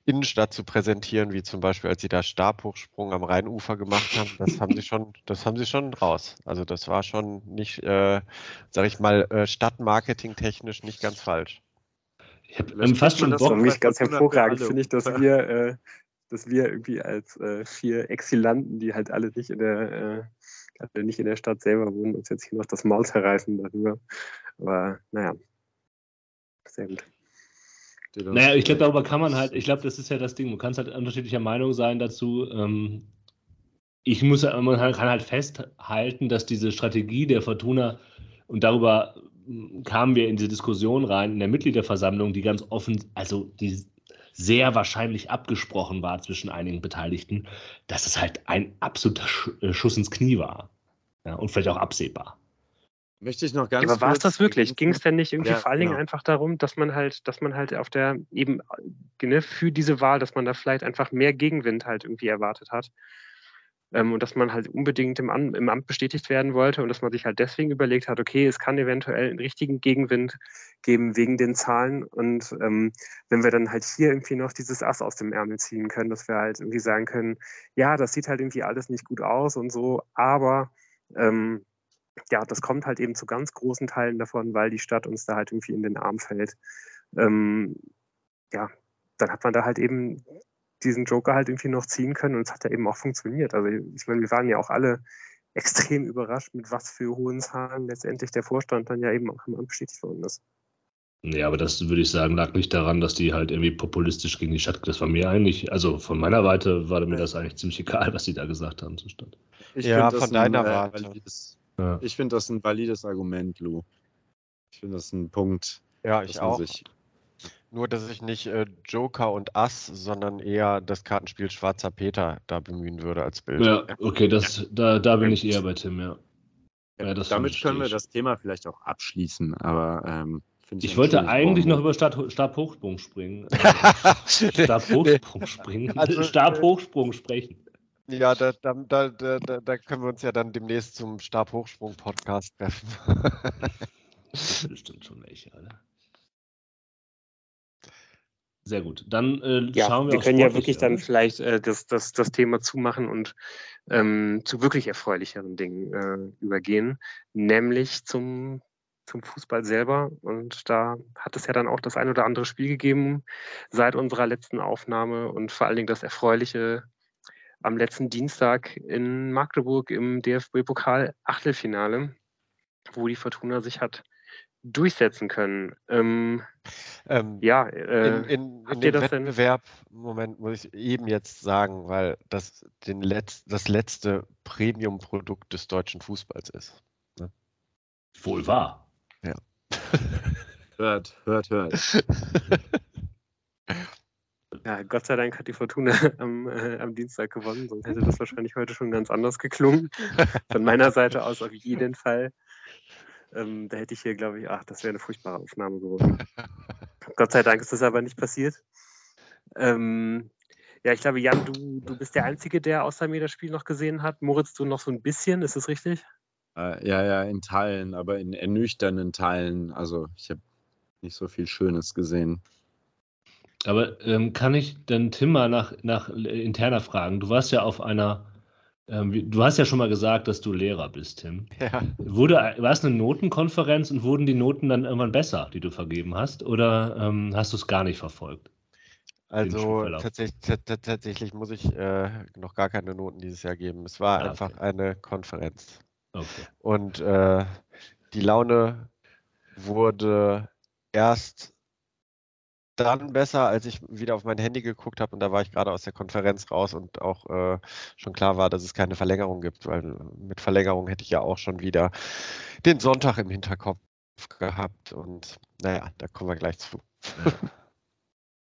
Innenstadt zu präsentieren, wie zum Beispiel, als sie da Stabhochsprung am Rheinufer gemacht haben, das haben sie schon, das haben sie schon raus. Also das war schon nicht, äh, sag ich mal, äh, Stadtmarketing-technisch nicht ganz falsch. Ich habe fast schon das Bock, für mich ganz hervorragend, finde ich, dass wir, äh, dass wir irgendwie als äh, vier Exilanten, die halt alle nicht in der äh, alle nicht in der Stadt selber wohnen, uns jetzt hier noch das Maul zerreißen darüber. Aber naja, sehr gut. Naja, ich glaube, darüber kann man halt, ich glaube, das ist ja das Ding, man kann halt unterschiedlicher Meinung sein dazu. Ähm, ich muss, man kann halt festhalten, dass diese Strategie der Fortuna und darüber hm, kamen wir in diese Diskussion rein in der Mitgliederversammlung, die ganz offen, also die sehr wahrscheinlich abgesprochen war zwischen einigen Beteiligten, dass es halt ein absoluter äh, Schuss ins Knie war. Ja, und vielleicht auch absehbar. Möchte ich noch ganz ja, Aber war es das wirklich? Ging es denn nicht irgendwie ja, vor allen Dingen genau. einfach darum, dass man halt, dass man halt auf der eben ne, für diese Wahl, dass man da vielleicht einfach mehr Gegenwind halt irgendwie erwartet hat? Ähm, und dass man halt unbedingt im, An im Amt bestätigt werden wollte und dass man sich halt deswegen überlegt hat, okay, es kann eventuell einen richtigen Gegenwind geben wegen den Zahlen. Und ähm, wenn wir dann halt hier irgendwie noch dieses Ass aus dem Ärmel ziehen können, dass wir halt irgendwie sagen können, ja, das sieht halt irgendwie alles nicht gut aus und so, aber ähm, ja, das kommt halt eben zu ganz großen Teilen davon, weil die Stadt uns da halt irgendwie in den Arm fällt. Ähm, ja, dann hat man da halt eben diesen Joker halt irgendwie noch ziehen können und es hat ja eben auch funktioniert. Also ich meine, wir waren ja auch alle extrem überrascht, mit was für hohen Zahlen letztendlich der Vorstand dann ja eben auch immer bestätigt worden ist. Nee, aber das würde ich sagen, lag nicht daran, dass die halt irgendwie populistisch gegen die Stadt, das war mir eigentlich, also von meiner Seite war mir das eigentlich ziemlich egal, was die da gesagt haben zur Stadt. Ich ja, von deiner Warte. Valides, ja. Ich finde das ein valides Argument, Lou. Ich finde das ein Punkt. Ja, ich auch. Nur, dass ich nicht äh, Joker und Ass, sondern eher das Kartenspiel Schwarzer Peter da bemühen würde als Bild. Ja, okay, das, da, da bin ich eher bei Tim, ja. ja, ja damit können wir das Thema vielleicht auch abschließen, aber ähm, ich, ich wollte eigentlich Baum. noch über Stab, Stabhochsprung springen. Stabhochsprung springen. Also, Stabhochsprung sprechen. Ja, da, da, da, da, können wir uns ja dann demnächst zum Stabhochsprung-Podcast treffen. das stimmt schon welche, oder? Sehr gut. Dann äh, ja, schauen wir Wir können ja wirklich dann vielleicht äh, das, das, das Thema zumachen und ähm, zu wirklich erfreulicheren Dingen äh, übergehen, nämlich zum, zum Fußball selber. Und da hat es ja dann auch das ein oder andere Spiel gegeben seit unserer letzten Aufnahme und vor allen Dingen das Erfreuliche am letzten Dienstag in Magdeburg im DFB-Pokal Achtelfinale, wo die Fortuna sich hat durchsetzen können. Ähm, ähm, ja, äh, in, in, in dem Wettbewerb, denn? Moment, muss ich eben jetzt sagen, weil das den Letz-, das letzte Premium-Produkt des deutschen Fußballs ist. Ne? Wohl wahr. Ja. hört, hört, hört. Ja, Gott sei Dank hat die Fortuna am, äh, am Dienstag gewonnen, sonst hätte das wahrscheinlich heute schon ganz anders geklungen. Von meiner Seite aus auf jeden Fall. Ähm, da hätte ich hier, glaube ich, ach, das wäre eine furchtbare Aufnahme geworden. Gott sei Dank ist das aber nicht passiert. Ähm, ja, ich glaube, Jan, du, du bist der Einzige, der außer mir das Spiel noch gesehen hat. Moritz, du noch so ein bisschen, ist das richtig? Äh, ja, ja, in Teilen, aber in ernüchternden Teilen. Also ich habe nicht so viel Schönes gesehen. Aber ähm, kann ich dann Tim mal nach, nach interner fragen? Du warst ja auf einer ähm, du hast ja schon mal gesagt, dass du Lehrer bist, Tim. Ja. Wurde, war es eine Notenkonferenz und wurden die Noten dann irgendwann besser, die du vergeben hast, oder ähm, hast du es gar nicht verfolgt? Also tatsächlich, tatsächlich, muss ich äh, noch gar keine Noten dieses Jahr geben. Es war ah, einfach okay. eine Konferenz. Okay. Und äh, die Laune wurde erst dann besser, als ich wieder auf mein Handy geguckt habe und da war ich gerade aus der Konferenz raus und auch äh, schon klar war, dass es keine Verlängerung gibt, weil mit Verlängerung hätte ich ja auch schon wieder den Sonntag im Hinterkopf gehabt und naja, da kommen wir gleich zu.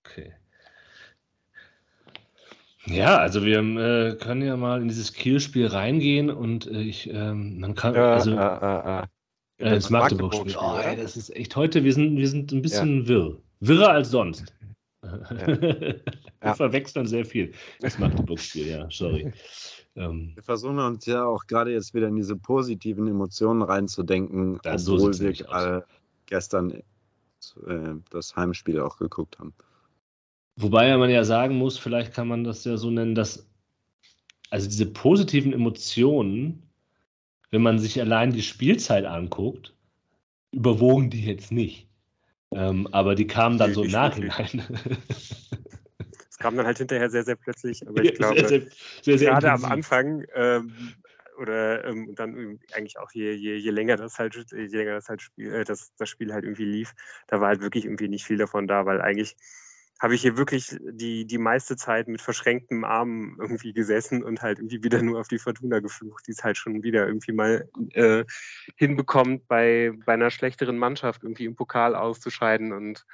okay. Ja, also wir äh, können ja mal in dieses Kielspiel reingehen und äh, ich, ähm, man kann, also, äh, äh, äh, ins Magdeburg-Spiel. oh, ey, das ist echt heute, wir sind, wir sind ein bisschen ja. wirr. Wirrer als sonst. Ja. Wir ja. verwechseln sehr viel. Das Magdeburg-Spiel, ja, sorry. Ähm, wir versuchen uns ja auch gerade jetzt wieder in diese positiven Emotionen reinzudenken, ja, obwohl so wir gerade gestern äh, das Heimspiel auch geguckt haben. Wobei man ja sagen muss, vielleicht kann man das ja so nennen, dass also diese positiven Emotionen, wenn man sich allein die Spielzeit anguckt, überwogen die jetzt nicht. Ähm, aber die kamen dann so im Nachhinein. Es kam dann halt hinterher sehr, sehr plötzlich. Aber ich glaube, sehr, sehr, sehr, gerade am Anfang ähm, oder ähm, dann eigentlich auch je, je, je länger das halt, je länger das halt Spiel, äh, das, das Spiel halt irgendwie lief, da war halt wirklich irgendwie nicht viel davon da, weil eigentlich habe ich hier wirklich die, die meiste Zeit mit verschränktem Arm irgendwie gesessen und halt irgendwie wieder nur auf die Fortuna geflucht, die es halt schon wieder irgendwie mal äh, hinbekommt, bei, bei einer schlechteren Mannschaft irgendwie im Pokal auszuscheiden und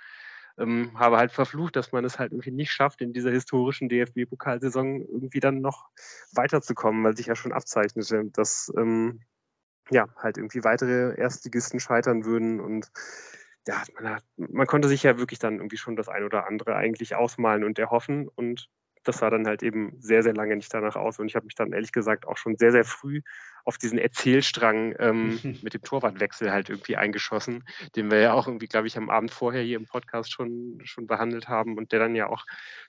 ähm, habe halt verflucht, dass man es halt irgendwie nicht schafft, in dieser historischen DFB-Pokalsaison irgendwie dann noch weiterzukommen, weil sich ja schon abzeichnete, dass ähm, ja halt irgendwie weitere Erstligisten scheitern würden und ja, man, hat, man konnte sich ja wirklich dann irgendwie schon das ein oder andere eigentlich ausmalen und erhoffen. Und das sah dann halt eben sehr, sehr lange nicht danach aus. Und ich habe mich dann ehrlich gesagt auch schon sehr, sehr früh auf diesen Erzählstrang ähm, mit dem Torwartwechsel halt irgendwie eingeschossen, den wir ja auch irgendwie, glaube ich, am Abend vorher hier im Podcast schon, schon behandelt haben und der dann ja auch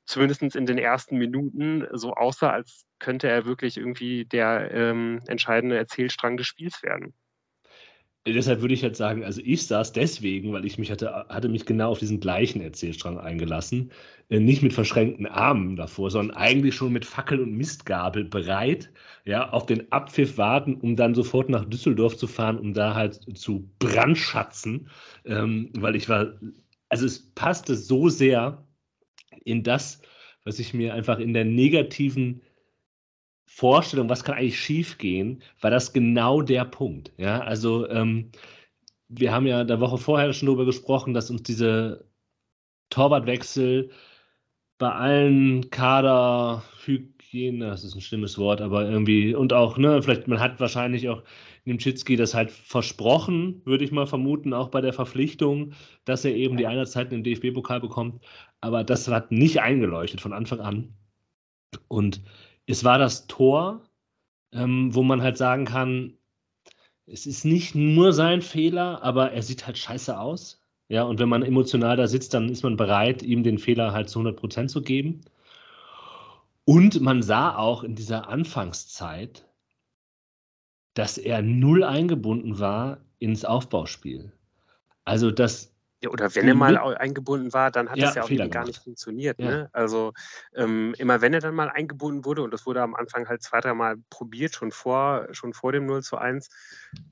zumindest in den ersten Minuten so aussah, als könnte er wirklich irgendwie der ähm, entscheidende Erzählstrang des Spiels werden. Deshalb würde ich jetzt sagen, also ich saß deswegen, weil ich mich hatte, hatte mich genau auf diesen gleichen Erzählstrang eingelassen, äh, nicht mit verschränkten Armen davor, sondern eigentlich schon mit Fackel und Mistgabel bereit, ja, auf den Abpfiff warten, um dann sofort nach Düsseldorf zu fahren, um da halt zu brandschatzen, ähm, weil ich war, also es passte so sehr in das, was ich mir einfach in der negativen Vorstellung, was kann eigentlich schiefgehen, war das genau der Punkt. Ja, also ähm, wir haben ja der Woche vorher schon darüber gesprochen, dass uns diese Torwartwechsel bei allen Kaderhygiene, das ist ein schlimmes Wort, aber irgendwie, und auch, ne, vielleicht, man hat wahrscheinlich auch Nimczycki das halt versprochen, würde ich mal vermuten, auch bei der Verpflichtung, dass er eben die Einsatzzeiten im DFB-Pokal bekommt. Aber das hat nicht eingeleuchtet von Anfang an. Und es war das Tor, ähm, wo man halt sagen kann, es ist nicht nur sein Fehler, aber er sieht halt scheiße aus. Ja, und wenn man emotional da sitzt, dann ist man bereit, ihm den Fehler halt zu 100 Prozent zu geben. Und man sah auch in dieser Anfangszeit, dass er null eingebunden war ins Aufbauspiel. Also das ja, oder wenn er mal eingebunden war, dann hat ja, das ja auch gar nicht funktioniert. Ja. Ne? Also ähm, immer wenn er dann mal eingebunden wurde, und das wurde am Anfang halt zwei, dreimal probiert, schon vor, schon vor dem 0 zu 1,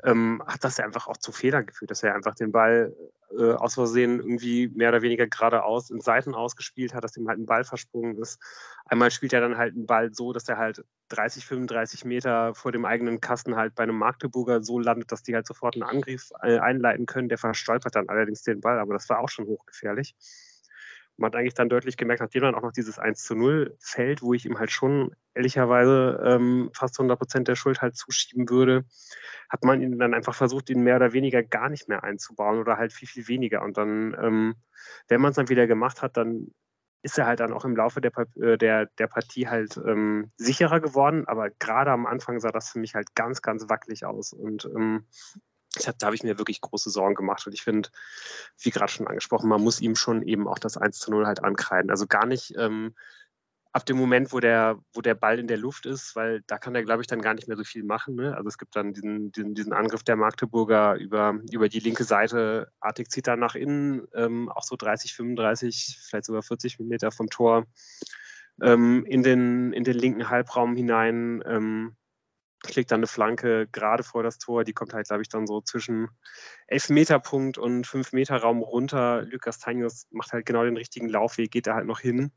ähm, hat das ja einfach auch zu Fehlern geführt, dass er einfach den Ball äh, aus Versehen irgendwie mehr oder weniger geradeaus in Seiten ausgespielt hat, dass ihm halt ein Ball versprungen ist. Einmal spielt er dann halt einen Ball so, dass er halt 30, 35 Meter vor dem eigenen Kasten halt bei einem Magdeburger so landet, dass die halt sofort einen Angriff äh, einleiten können. Der verstolpert dann allerdings den Ball, aber das war auch schon hochgefährlich. Man hat eigentlich dann deutlich gemerkt, nachdem dann auch noch dieses 1 zu 0 fällt, wo ich ihm halt schon ehrlicherweise ähm, fast 100 Prozent der Schuld halt zuschieben würde, hat man ihn dann einfach versucht, ihn mehr oder weniger gar nicht mehr einzubauen oder halt viel, viel weniger. Und dann, ähm, wenn man es dann wieder gemacht hat, dann ist er halt dann auch im Laufe der, äh, der, der Partie halt ähm, sicherer geworden. Aber gerade am Anfang sah das für mich halt ganz, ganz wackelig aus. Und ähm, hab, da habe ich mir wirklich große Sorgen gemacht. Und ich finde, wie gerade schon angesprochen, man muss ihm schon eben auch das 1 zu 0 halt ankreiden. Also gar nicht ähm, ab dem Moment, wo der, wo der Ball in der Luft ist, weil da kann er, glaube ich, dann gar nicht mehr so viel machen. Ne? Also es gibt dann diesen, diesen, diesen, Angriff der Magdeburger über, über die linke Seite. Artig zieht dann nach innen, ähm, auch so 30, 35, vielleicht sogar 40 Meter vom Tor ähm, in, den, in den linken Halbraum hinein. Schlägt dann eine Flanke gerade vor das Tor. Die kommt halt, glaube ich, dann so zwischen 11-Meter-Punkt und 5-Meter-Raum runter. Lukas Tanius macht halt genau den richtigen Laufweg, geht da halt noch hin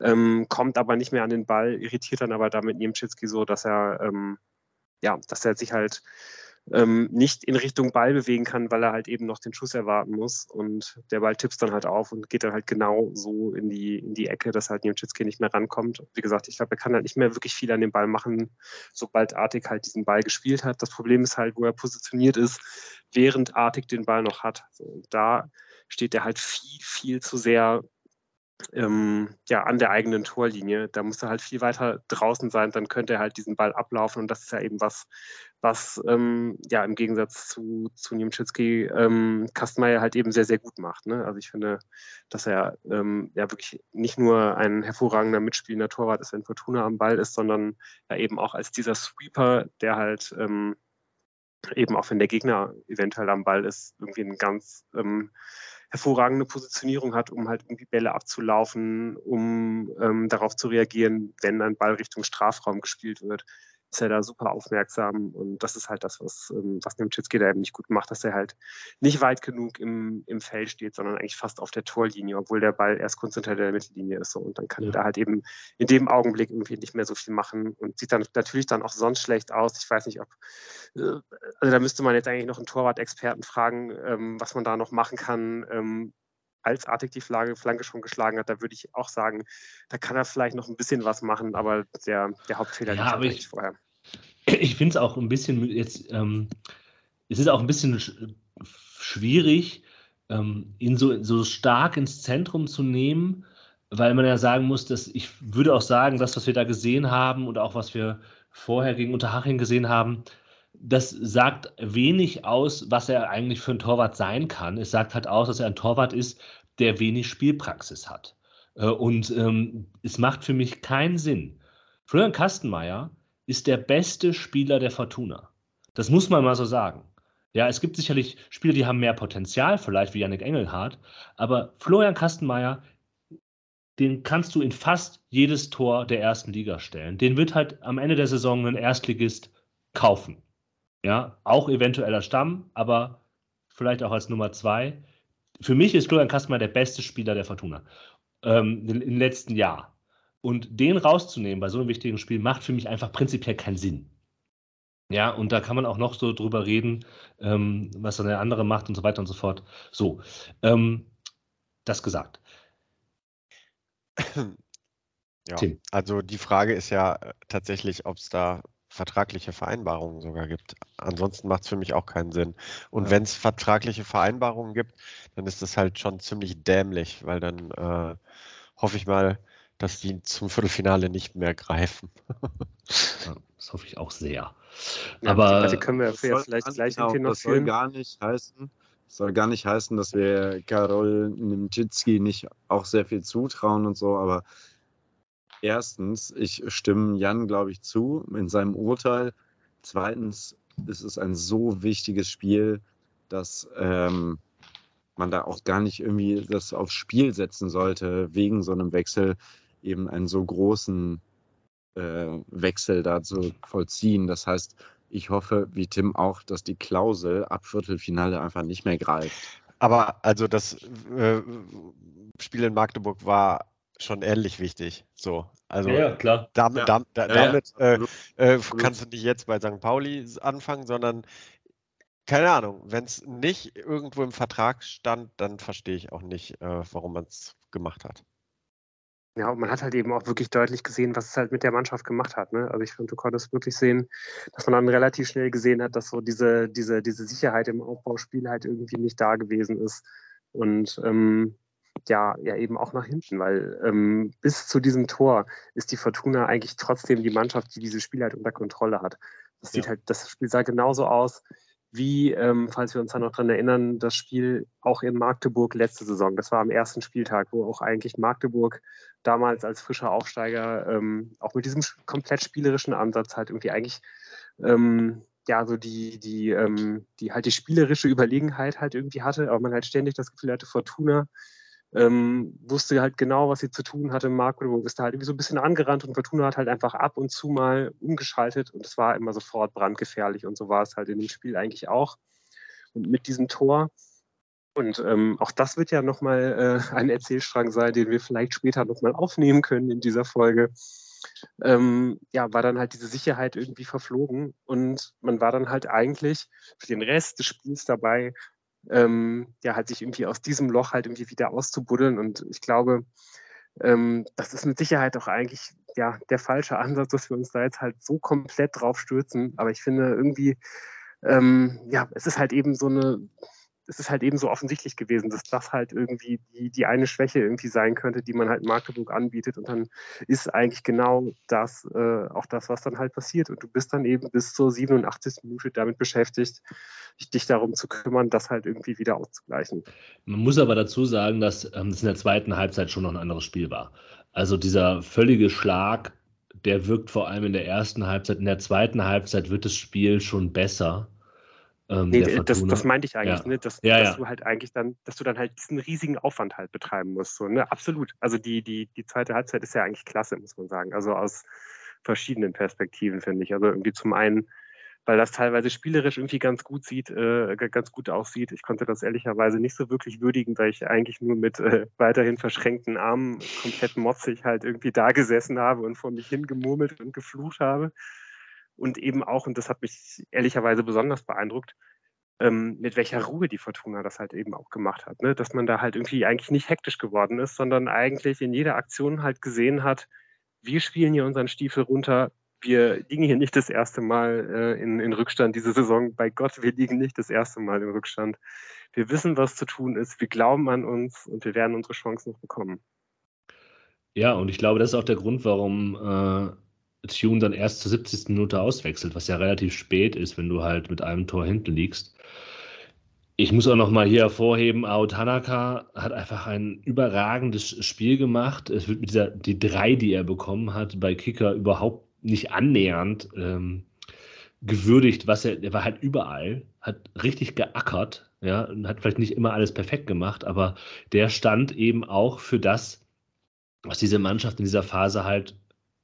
ähm, kommt aber nicht mehr an den Ball, irritiert dann aber damit Niemczewski so, dass er, ähm, ja, dass er sich halt ähm, nicht in Richtung Ball bewegen kann, weil er halt eben noch den Schuss erwarten muss. Und der Ball tippst dann halt auf und geht dann halt genau so in die, in die Ecke, dass halt Niemczewski nicht mehr rankommt. Wie gesagt, ich glaube, er kann halt nicht mehr wirklich viel an dem Ball machen, sobald Artig halt diesen Ball gespielt hat. Das Problem ist halt, wo er positioniert ist, während Artig den Ball noch hat. So, da steht er halt viel, viel zu sehr ähm, ja, an der eigenen Torlinie. Da muss er halt viel weiter draußen sein, dann könnte er halt diesen Ball ablaufen und das ist ja eben was, was ähm, ja im Gegensatz zu, zu Niemczycki ähm, Kastmeier halt eben sehr, sehr gut macht. Ne? Also ich finde, dass er ähm, ja wirklich nicht nur ein hervorragender mitspielender Torwart ist, wenn Fortuna am Ball ist, sondern ja eben auch als dieser Sweeper, der halt ähm, eben auch wenn der Gegner eventuell am Ball ist, irgendwie ein ganz ähm, hervorragende Positionierung hat, um halt irgendwie Bälle abzulaufen, um ähm, darauf zu reagieren, wenn ein Ball Richtung Strafraum gespielt wird ist er da super aufmerksam und das ist halt das, was, ähm, was Nemczycki da eben nicht gut macht, dass er halt nicht weit genug im, im Feld steht, sondern eigentlich fast auf der Torlinie, obwohl der Ball erst kurz hinter der Mittellinie ist. So. Und dann kann ja. er da halt eben in dem Augenblick irgendwie nicht mehr so viel machen und sieht dann natürlich dann auch sonst schlecht aus. Ich weiß nicht, ob, äh, also da müsste man jetzt eigentlich noch einen Torwart-Experten fragen, ähm, was man da noch machen kann. Ähm, als Artig die Flanke schon geschlagen hat, da würde ich auch sagen, da kann er vielleicht noch ein bisschen was machen, aber der, der Hauptfehler ja, aber ich, vorher. Ich finde es auch ein bisschen jetzt, ähm, es ist auch ein bisschen sch schwierig, ähm, ihn so, so stark ins Zentrum zu nehmen, weil man ja sagen muss, dass ich würde auch sagen, das, was wir da gesehen haben und auch was wir vorher gegen Unterhaching gesehen haben, das sagt wenig aus, was er eigentlich für ein Torwart sein kann. Es sagt halt aus, dass er ein Torwart ist, der wenig Spielpraxis hat. Äh, und ähm, es macht für mich keinen Sinn. Florian Kastenmeier ist der beste Spieler der Fortuna. Das muss man mal so sagen. Ja, es gibt sicherlich Spieler, die haben mehr Potenzial, vielleicht wie Yannick Engelhardt, aber Florian Kastenmeier, den kannst du in fast jedes Tor der ersten Liga stellen. Den wird halt am Ende der Saison ein Erstligist kaufen. Ja, auch eventueller Stamm, aber vielleicht auch als Nummer zwei. Für mich ist Florian Kastmer der beste Spieler der Fortuna ähm, im letzten Jahr. Und den rauszunehmen bei so einem wichtigen Spiel macht für mich einfach prinzipiell keinen Sinn. Ja, und da kann man auch noch so drüber reden, ähm, was dann der andere macht und so weiter und so fort. So, ähm, das gesagt. Ja, also die Frage ist ja äh, tatsächlich, ob es da vertragliche Vereinbarungen sogar gibt. Ansonsten macht es für mich auch keinen Sinn. Und ja. wenn es vertragliche Vereinbarungen gibt, dann ist das halt schon ziemlich dämlich, weil dann äh, hoffe ich mal, dass die zum Viertelfinale nicht mehr greifen. das hoffe ich auch sehr. Ja, Aber die können wir ja vielleicht gleich genau, noch das soll gar nicht heißen, soll gar nicht heißen, dass wir Karol Nimczycki nicht auch sehr viel zutrauen und so, aber erstens, ich stimme Jan, glaube ich, zu in seinem Urteil. Zweitens ist es ein so wichtiges Spiel, dass ähm, man da auch gar nicht irgendwie das aufs Spiel setzen sollte, wegen so einem Wechsel eben einen so großen äh, Wechsel da zu vollziehen. Das heißt, ich hoffe, wie Tim auch, dass die Klausel ab Viertelfinale einfach nicht mehr greift. Aber also das äh, Spiel in Magdeburg war schon ähnlich wichtig. So, also ja, klar. damit, ja. damit, ja, damit äh, äh, kannst du nicht jetzt bei St. Pauli anfangen, sondern keine Ahnung, wenn es nicht irgendwo im Vertrag stand, dann verstehe ich auch nicht, äh, warum man es gemacht hat. Ja, und man hat halt eben auch wirklich deutlich gesehen, was es halt mit der Mannschaft gemacht hat. Ne? Also ich finde, du konntest wirklich sehen, dass man dann relativ schnell gesehen hat, dass so diese, diese, diese Sicherheit im Aufbauspiel halt irgendwie nicht da gewesen ist. Und ähm, ja, ja eben auch nach hinten, weil ähm, bis zu diesem Tor ist die Fortuna eigentlich trotzdem die Mannschaft, die dieses Spiel halt unter Kontrolle hat. Das ja. sieht halt, das Spiel sah genauso aus, wie, ähm, falls wir uns da noch dran erinnern, das Spiel auch in Magdeburg letzte Saison. Das war am ersten Spieltag, wo auch eigentlich Magdeburg damals als frischer Aufsteiger ähm, auch mit diesem komplett spielerischen Ansatz halt irgendwie eigentlich ähm, ja so die, die, ähm, die halt die spielerische Überlegenheit halt irgendwie hatte, aber man halt ständig das Gefühl hatte, Fortuna ähm, wusste halt genau, was sie zu tun hatte. Magdeburg ist da halt irgendwie so ein bisschen angerannt und Fortuna hat halt einfach ab und zu mal umgeschaltet und es war immer sofort brandgefährlich und so war es halt in dem Spiel eigentlich auch. Und mit diesem Tor und ähm, auch das wird ja nochmal äh, ein Erzählstrang sein, den wir vielleicht später nochmal aufnehmen können in dieser Folge. Ähm, ja, war dann halt diese Sicherheit irgendwie verflogen und man war dann halt eigentlich für den Rest des Spiels dabei, ähm, ja, halt sich irgendwie aus diesem Loch halt irgendwie wieder auszubuddeln. Und ich glaube, ähm, das ist mit Sicherheit auch eigentlich ja der falsche Ansatz, dass wir uns da jetzt halt so komplett drauf stürzen. Aber ich finde irgendwie, ähm, ja, es ist halt eben so eine es ist halt eben so offensichtlich gewesen, dass das halt irgendwie die, die eine Schwäche irgendwie sein könnte, die man halt in Magdeburg anbietet. Und dann ist eigentlich genau das äh, auch das, was dann halt passiert. Und du bist dann eben bis zur 87. Minute damit beschäftigt, dich darum zu kümmern, das halt irgendwie wieder auszugleichen. Man muss aber dazu sagen, dass ähm, das in der zweiten Halbzeit schon noch ein anderes Spiel war. Also dieser völlige Schlag, der wirkt vor allem in der ersten Halbzeit. In der zweiten Halbzeit wird das Spiel schon besser. Ähm, nee, das, das, meinte ich eigentlich, ja. ne? dass, ja, dass ja. du halt eigentlich dann, dass du dann halt diesen riesigen Aufwand halt betreiben musst. So, ne? Absolut. Also die, die, die zweite Halbzeit ist ja eigentlich klasse, muss man sagen. Also aus verschiedenen Perspektiven, finde ich. Also irgendwie zum einen, weil das teilweise spielerisch irgendwie ganz gut sieht, äh, ganz gut aussieht. Ich konnte das ehrlicherweise nicht so wirklich würdigen, weil ich eigentlich nur mit äh, weiterhin verschränkten Armen komplett motzig halt irgendwie da gesessen habe und vor mich hingemurmelt und geflucht habe und eben auch, und das hat mich ehrlicherweise besonders beeindruckt, ähm, mit welcher Ruhe die Fortuna das halt eben auch gemacht hat. Ne? Dass man da halt irgendwie eigentlich nicht hektisch geworden ist, sondern eigentlich in jeder Aktion halt gesehen hat, wir spielen hier unseren Stiefel runter, wir liegen hier nicht das erste Mal äh, in, in Rückstand diese Saison. Bei Gott, wir liegen nicht das erste Mal im Rückstand. Wir wissen, was zu tun ist, wir glauben an uns und wir werden unsere Chance noch bekommen. Ja, und ich glaube, das ist auch der Grund, warum äh, Tune dann erst zur 70. Minute auswechselt, was ja relativ spät ist, wenn du halt mit einem Tor hinten liegst. Ich muss auch noch mal hier hervorheben, Ao Tanaka hat einfach ein überragendes Spiel gemacht. Es wird mit dieser, die drei, die er bekommen hat, bei Kicker überhaupt nicht annähernd ähm, gewürdigt, was er, er war halt überall, hat richtig geackert, ja, und hat vielleicht nicht immer alles perfekt gemacht, aber der stand eben auch für das, was diese Mannschaft in dieser Phase halt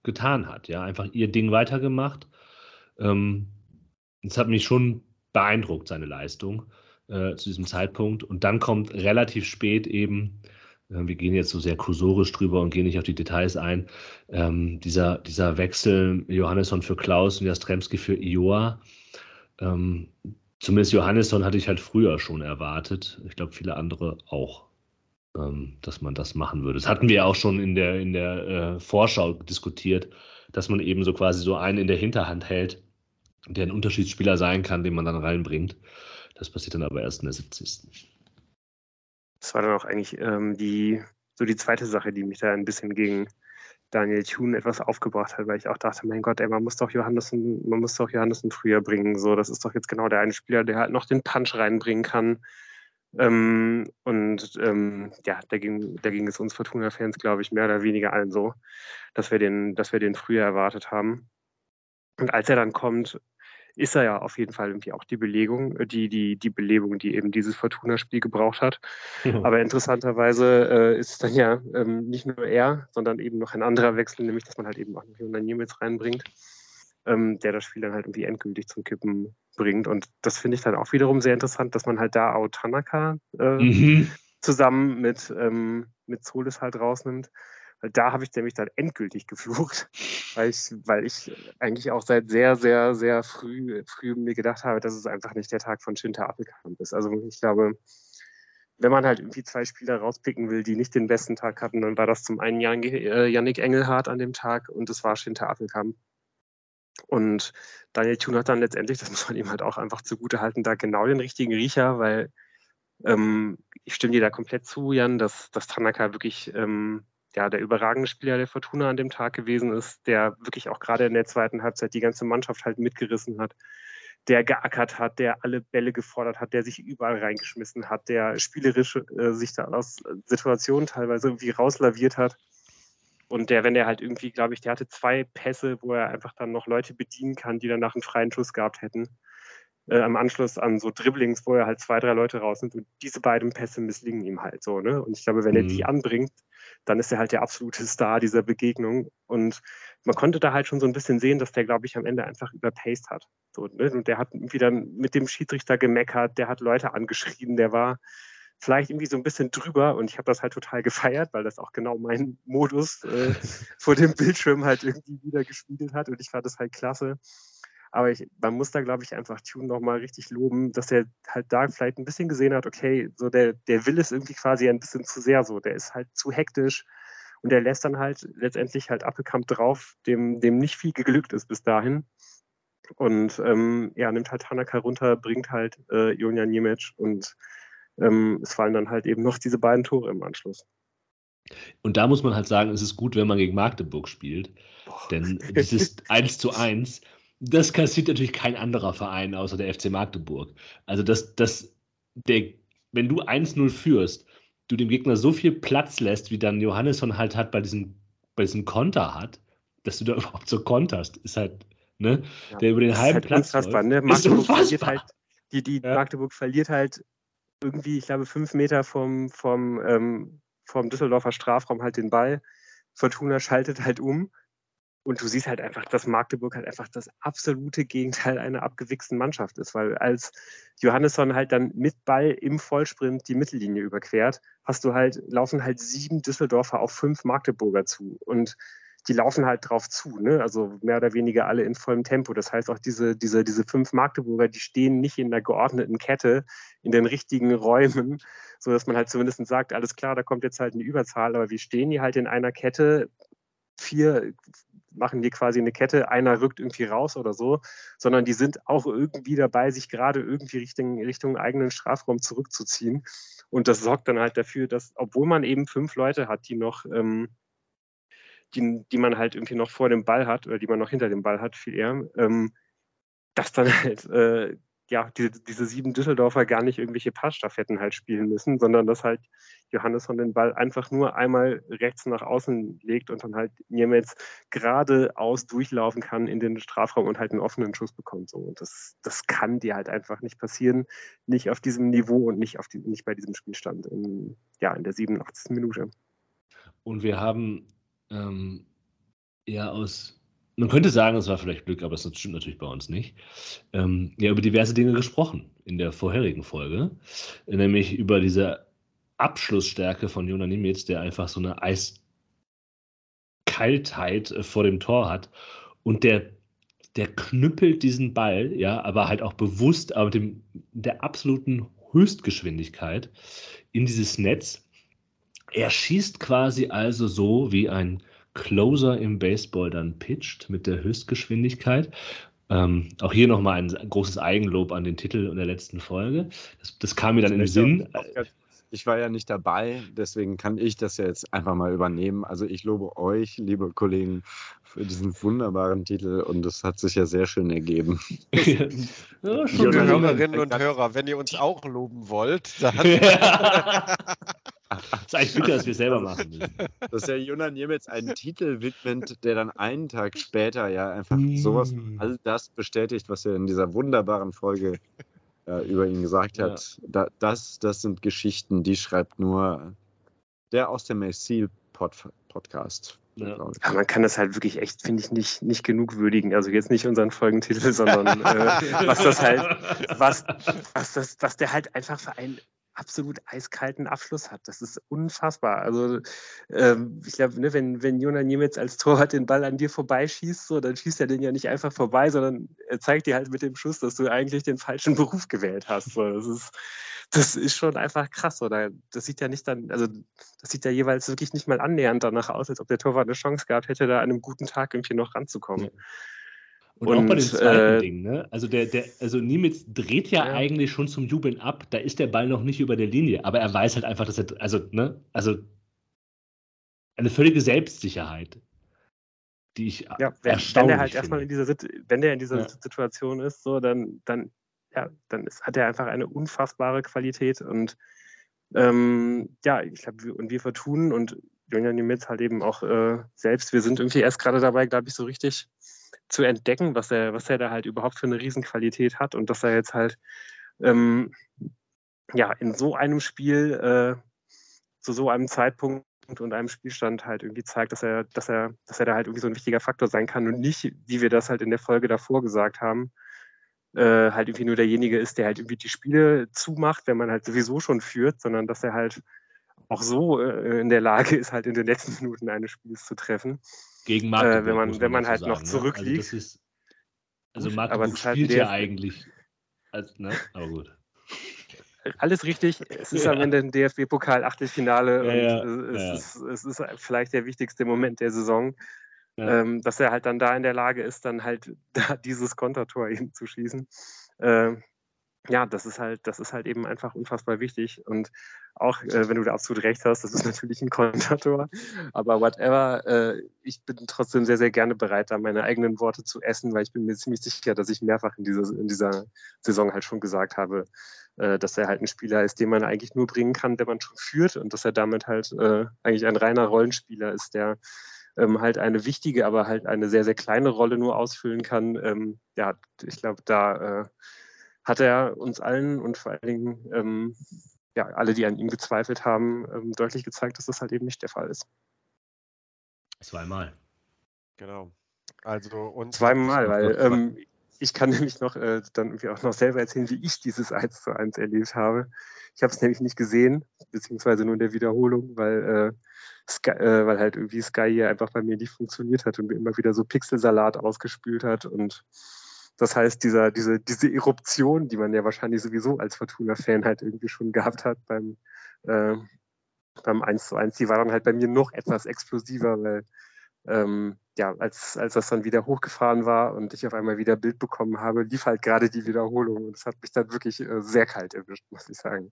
getan hat. Ja, einfach ihr Ding weitergemacht. Ähm, das hat mich schon beeindruckt, seine Leistung äh, zu diesem Zeitpunkt. Und dann kommt relativ spät eben, äh, wir gehen jetzt so sehr kursorisch drüber und gehen nicht auf die Details ein, ähm, dieser, dieser Wechsel Johannesson für Klaus und Jastremski für Ioa. Ähm, zumindest Johannesson hatte ich halt früher schon erwartet. Ich glaube, viele andere auch. Ähm, dass man das machen würde. Das hatten wir ja auch schon in der, in der äh, Vorschau diskutiert, dass man eben so quasi so einen in der Hinterhand hält, der ein Unterschiedsspieler sein kann, den man dann reinbringt. Das passiert dann aber erst in der 70. Das war dann auch eigentlich ähm, die, so die zweite Sache, die mich da ein bisschen gegen Daniel Thune etwas aufgebracht hat, weil ich auch dachte, mein Gott, ey, man muss doch Johannessen, man muss doch Johannessen früher bringen. So, das ist doch jetzt genau der eine Spieler, der halt noch den Punch reinbringen kann. Ähm, und ähm, ja, da ging, es uns Fortuna-Fans, glaube ich, mehr oder weniger allen so, dass wir den, dass wir den früher erwartet haben. Und als er dann kommt, ist er ja auf jeden Fall irgendwie auch die Belegung, äh, die, die, die Belebung, die eben dieses Fortuna-Spiel gebraucht hat. Mhm. Aber interessanterweise äh, ist es dann ja ähm, nicht nur er, sondern eben noch ein anderer Wechsel, nämlich dass man halt eben auch noch Jonan Niemitz reinbringt, ähm, der das Spiel dann halt irgendwie endgültig zum Kippen bringt. Und das finde ich dann auch wiederum sehr interessant, dass man halt da Ao Tanaka äh, mhm. zusammen mit, ähm, mit Solis halt rausnimmt da habe ich nämlich dann endgültig geflucht, weil ich, weil ich eigentlich auch seit sehr, sehr, sehr früh, früh mir gedacht habe, dass es einfach nicht der Tag von Shinta Appelkamp ist. Also ich glaube, wenn man halt irgendwie zwei Spieler rauspicken will, die nicht den besten Tag hatten, dann war das zum einen Jan, äh, Yannick Engelhardt an dem Tag und es war Shinta Appelkamp. Und Daniel Thun hat dann letztendlich, das muss man ihm halt auch einfach zugute halten, da genau den richtigen Riecher, weil ähm, ich stimme dir da komplett zu, Jan, dass, dass Tanaka wirklich ähm, ja, der überragende Spieler der Fortuna an dem Tag gewesen ist, der wirklich auch gerade in der zweiten Halbzeit die ganze Mannschaft halt mitgerissen hat, der geackert hat, der alle Bälle gefordert hat, der sich überall reingeschmissen hat, der spielerisch äh, sich da aus Situationen teilweise irgendwie rauslaviert hat. Und der, wenn er halt irgendwie, glaube ich, der hatte zwei Pässe, wo er einfach dann noch Leute bedienen kann, die danach einen freien Schuss gehabt hätten. Äh, am Anschluss an so Dribblings, wo er halt zwei, drei Leute raus sind. Und diese beiden Pässe misslingen ihm halt so. Ne? Und ich glaube, wenn mhm. er die mhm. anbringt, dann ist er halt der absolute Star dieser Begegnung. Und man konnte da halt schon so ein bisschen sehen, dass der, glaube ich, am Ende einfach überpaced hat. So, ne? Und der hat dann mit dem Schiedsrichter gemeckert, der hat Leute angeschrien, der war vielleicht irgendwie so ein bisschen drüber und ich habe das halt total gefeiert, weil das auch genau mein Modus äh, vor dem Bildschirm halt irgendwie wieder gespiegelt hat und ich fand das halt klasse. Aber ich, man muss da, glaube ich, einfach Tune nochmal richtig loben, dass er halt da vielleicht ein bisschen gesehen hat, okay, so der, der will es irgendwie quasi ein bisschen zu sehr so. Der ist halt zu hektisch und der lässt dann halt letztendlich halt Appelkamp drauf, dem, dem nicht viel geglückt ist bis dahin. Und ähm, ja, nimmt halt Tanaka runter, bringt halt äh, Jonja Niemic und ähm, es fallen dann halt eben noch diese beiden Tore im Anschluss. Und da muss man halt sagen, es ist gut, wenn man gegen Magdeburg spielt. Boah. Denn dieses 1 zu 1 das kassiert natürlich kein anderer Verein außer der FC Magdeburg. Also, dass, dass der, wenn du 1-0 führst, du dem Gegner so viel Platz lässt, wie dann Johannesson halt hat bei diesem, bei diesem Konter hat, dass du da überhaupt so konterst, ist halt, ne, ja, der über den halben halt Platz unfassbar, läuft, ne? Magdeburg verliert halt, die, die ja. Magdeburg verliert halt irgendwie, ich glaube, fünf Meter vom, vom, ähm, vom Düsseldorfer Strafraum halt den Ball. Fortuna schaltet halt um und du siehst halt einfach, dass Magdeburg halt einfach das absolute Gegenteil einer abgewichsten Mannschaft ist, weil als Johannesson halt dann mit Ball im Vollsprint die Mittellinie überquert, hast du halt, laufen halt sieben Düsseldorfer auf fünf Magdeburger zu. Und die laufen halt drauf zu, ne? Also mehr oder weniger alle in vollem Tempo. Das heißt auch diese, diese, diese fünf Magdeburger, die stehen nicht in der geordneten Kette, in den richtigen Räumen, sodass man halt zumindest sagt, alles klar, da kommt jetzt halt eine Überzahl, aber wir stehen hier halt in einer Kette, vier, machen die quasi eine Kette, einer rückt irgendwie raus oder so, sondern die sind auch irgendwie dabei, sich gerade irgendwie Richtung, Richtung eigenen Strafraum zurückzuziehen. Und das sorgt dann halt dafür, dass, obwohl man eben fünf Leute hat, die noch, ähm, die, die man halt irgendwie noch vor dem Ball hat, oder die man noch hinter dem Ball hat, viel eher, ähm, dass dann halt äh, ja, die, diese sieben Düsseldorfer gar nicht irgendwelche Passstaffetten halt spielen müssen, sondern dass halt Johannes von den Ball einfach nur einmal rechts nach außen legt und dann halt Niemetz geradeaus durchlaufen kann in den Strafraum und halt einen offenen Schuss bekommt. So. Und das, das kann dir halt einfach nicht passieren, nicht auf diesem Niveau und nicht, auf die, nicht bei diesem Spielstand in, ja, in der 87. Minute. Und wir haben ähm, ja aus man könnte sagen, es war vielleicht Glück, aber das stimmt natürlich bei uns nicht. Ähm, ja, über diverse Dinge gesprochen in der vorherigen Folge, nämlich über diese Abschlussstärke von Jona Nimitz, der einfach so eine Eiskaltheit äh, vor dem Tor hat. Und der, der knüppelt diesen Ball, ja, aber halt auch bewusst, aber mit dem, der absoluten Höchstgeschwindigkeit in dieses Netz Er schießt quasi also so, wie ein Closer im Baseball dann pitcht mit der Höchstgeschwindigkeit. Ähm, auch hier nochmal ein großes Eigenlob an den Titel in der letzten Folge. Das, das kam mir dann in den Sinn. Ich war ja nicht dabei, deswegen kann ich das ja jetzt einfach mal übernehmen. Also ich lobe euch, liebe Kollegen, für diesen wunderbaren Titel und es hat sich ja sehr schön ergeben. ja, liebe Hörerinnen und Hörer, wenn ihr uns auch loben wollt, dann. Das ist eigentlich bitter, dass wir selber machen müssen. Dass der Jonan Niemetz einen Titel widmet, der dann einen Tag später ja einfach sowas, mm. all das bestätigt, was er in dieser wunderbaren Folge äh, über ihn gesagt hat. Ja. Da, das, das sind Geschichten, die schreibt nur der aus dem Exil -Pod Podcast. Ja. ja. man kann das halt wirklich echt, finde ich, nicht, nicht genug würdigen. Also jetzt nicht unseren Folgentitel, sondern äh, was das halt, was, was, das, was der halt einfach für ein absolut eiskalten Abschluss hat. Das ist unfassbar. Also ähm, ich glaube, ne, wenn, wenn Jonas Niemetz als Torwart den Ball an dir vorbeischießt, so, dann schießt er den ja nicht einfach vorbei, sondern er zeigt dir halt mit dem Schuss, dass du eigentlich den falschen Beruf gewählt hast. So, das ist das ist schon einfach krass, oder? Das sieht ja nicht dann, also das sieht ja jeweils wirklich nicht mal annähernd danach aus, als ob der Torwart eine Chance gehabt hätte, da an einem guten Tag irgendwie noch ranzukommen. Ja. Und, und, auch bei dem zweiten äh, Ding, ne? Also der, der, also Niemitz dreht ja, ja, eigentlich schon zum Jubeln ab. Da ist der Ball noch nicht über der Linie, aber er weiß halt einfach, dass er, also, ne, also eine völlige Selbstsicherheit, die ich ja, wenn, wenn er halt erstmal in dieser wenn er in dieser ja. Situation ist, so dann, dann, ja, dann ist, hat er einfach eine unfassbare Qualität und ähm, ja, ich glaube, und wir vertun und Julian Niemitz halt eben auch äh, selbst, wir sind irgendwie erst gerade dabei, glaube ich, so richtig zu entdecken, was er, was er da halt überhaupt für eine Riesenqualität hat und dass er jetzt halt ähm, ja in so einem Spiel äh, zu so einem Zeitpunkt und einem Spielstand halt irgendwie zeigt, dass er, dass er, dass er da halt irgendwie so ein wichtiger Faktor sein kann und nicht, wie wir das halt in der Folge davor gesagt haben, äh, halt irgendwie nur derjenige ist, der halt irgendwie die Spiele zumacht, wenn man halt sowieso schon führt, sondern dass er halt auch so äh, in der Lage ist, halt in den letzten Minuten eines Spiels zu treffen. Gegen Magdeburg. Äh, wenn man, wenn man halt sagen, noch zurückliegt. Ne? Also, ist, also Magdeburg halt spielt ja eigentlich. Als, ne? Aber gut. Alles richtig. Es ist ja. am Ende ein DFB-Pokal-Achtelfinale ja, und ja. Es, ist, es ist vielleicht der wichtigste Moment der Saison. Ähm, dass er halt dann da in der Lage ist, dann halt da dieses Kontertor eben zu schießen. Ähm, ja, das ist halt, das ist halt eben einfach unfassbar wichtig. Und auch äh, wenn du da absolut recht hast, das ist natürlich ein Kontator. Aber whatever, äh, ich bin trotzdem sehr, sehr gerne bereit, da meine eigenen Worte zu essen, weil ich bin mir ziemlich sicher, dass ich mehrfach in dieser, in dieser Saison halt schon gesagt habe, äh, dass er halt ein Spieler ist, den man eigentlich nur bringen kann, wenn man schon führt und dass er damit halt äh, eigentlich ein reiner Rollenspieler ist, der ähm, halt eine wichtige, aber halt eine sehr, sehr kleine Rolle nur ausfüllen kann. Ähm, ja, ich glaube, da äh, hat er uns allen und vor allen Dingen ähm, ja, alle, die an ihm gezweifelt haben, ähm, deutlich gezeigt, dass das halt eben nicht der Fall ist. Zweimal. Genau. Also und zweimal, weil ähm, ich kann nämlich noch äh, dann irgendwie auch noch selber erzählen, wie ich dieses 1 zu 1 erlebt habe. Ich habe es nämlich nicht gesehen, beziehungsweise nur in der Wiederholung, weil, äh, Sky, äh, weil halt irgendwie Sky hier einfach bei mir nicht funktioniert hat und mir immer wieder so Pixelsalat ausgespült hat und das heißt, dieser, diese, diese Eruption, die man ja wahrscheinlich sowieso als Fortuna-Fan halt irgendwie schon gehabt hat beim, äh, beim 1 zu 1, die war dann halt bei mir noch etwas explosiver, weil ähm, ja, als, als das dann wieder hochgefahren war und ich auf einmal wieder Bild bekommen habe, lief halt gerade die Wiederholung und es hat mich dann wirklich äh, sehr kalt erwischt, muss ich sagen.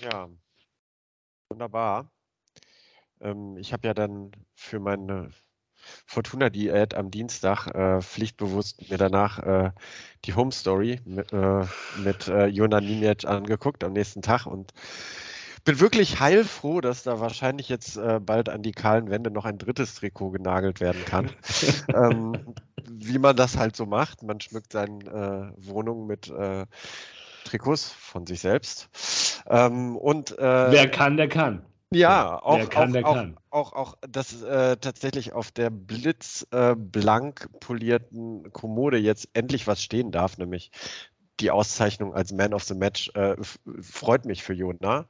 Ja, wunderbar. Ähm, ich habe ja dann für meine Fortuna-Diät am Dienstag äh, pflichtbewusst mir danach äh, die Home Story mit, äh, mit äh, Jona angeguckt am nächsten Tag und bin wirklich heilfroh, dass da wahrscheinlich jetzt äh, bald an die kahlen Wände noch ein drittes Trikot genagelt werden kann. ähm, wie man das halt so macht. Man schmückt seine äh, Wohnung mit äh, Trikots von sich selbst. Ähm, und, äh, Wer kann, der kann. Ja, auch, der kann, auch, der auch, kann. Auch, auch, das äh, tatsächlich auf der blitzblank äh, polierten Kommode jetzt endlich was stehen darf, nämlich die Auszeichnung als Man of the Match äh, freut mich für Jona.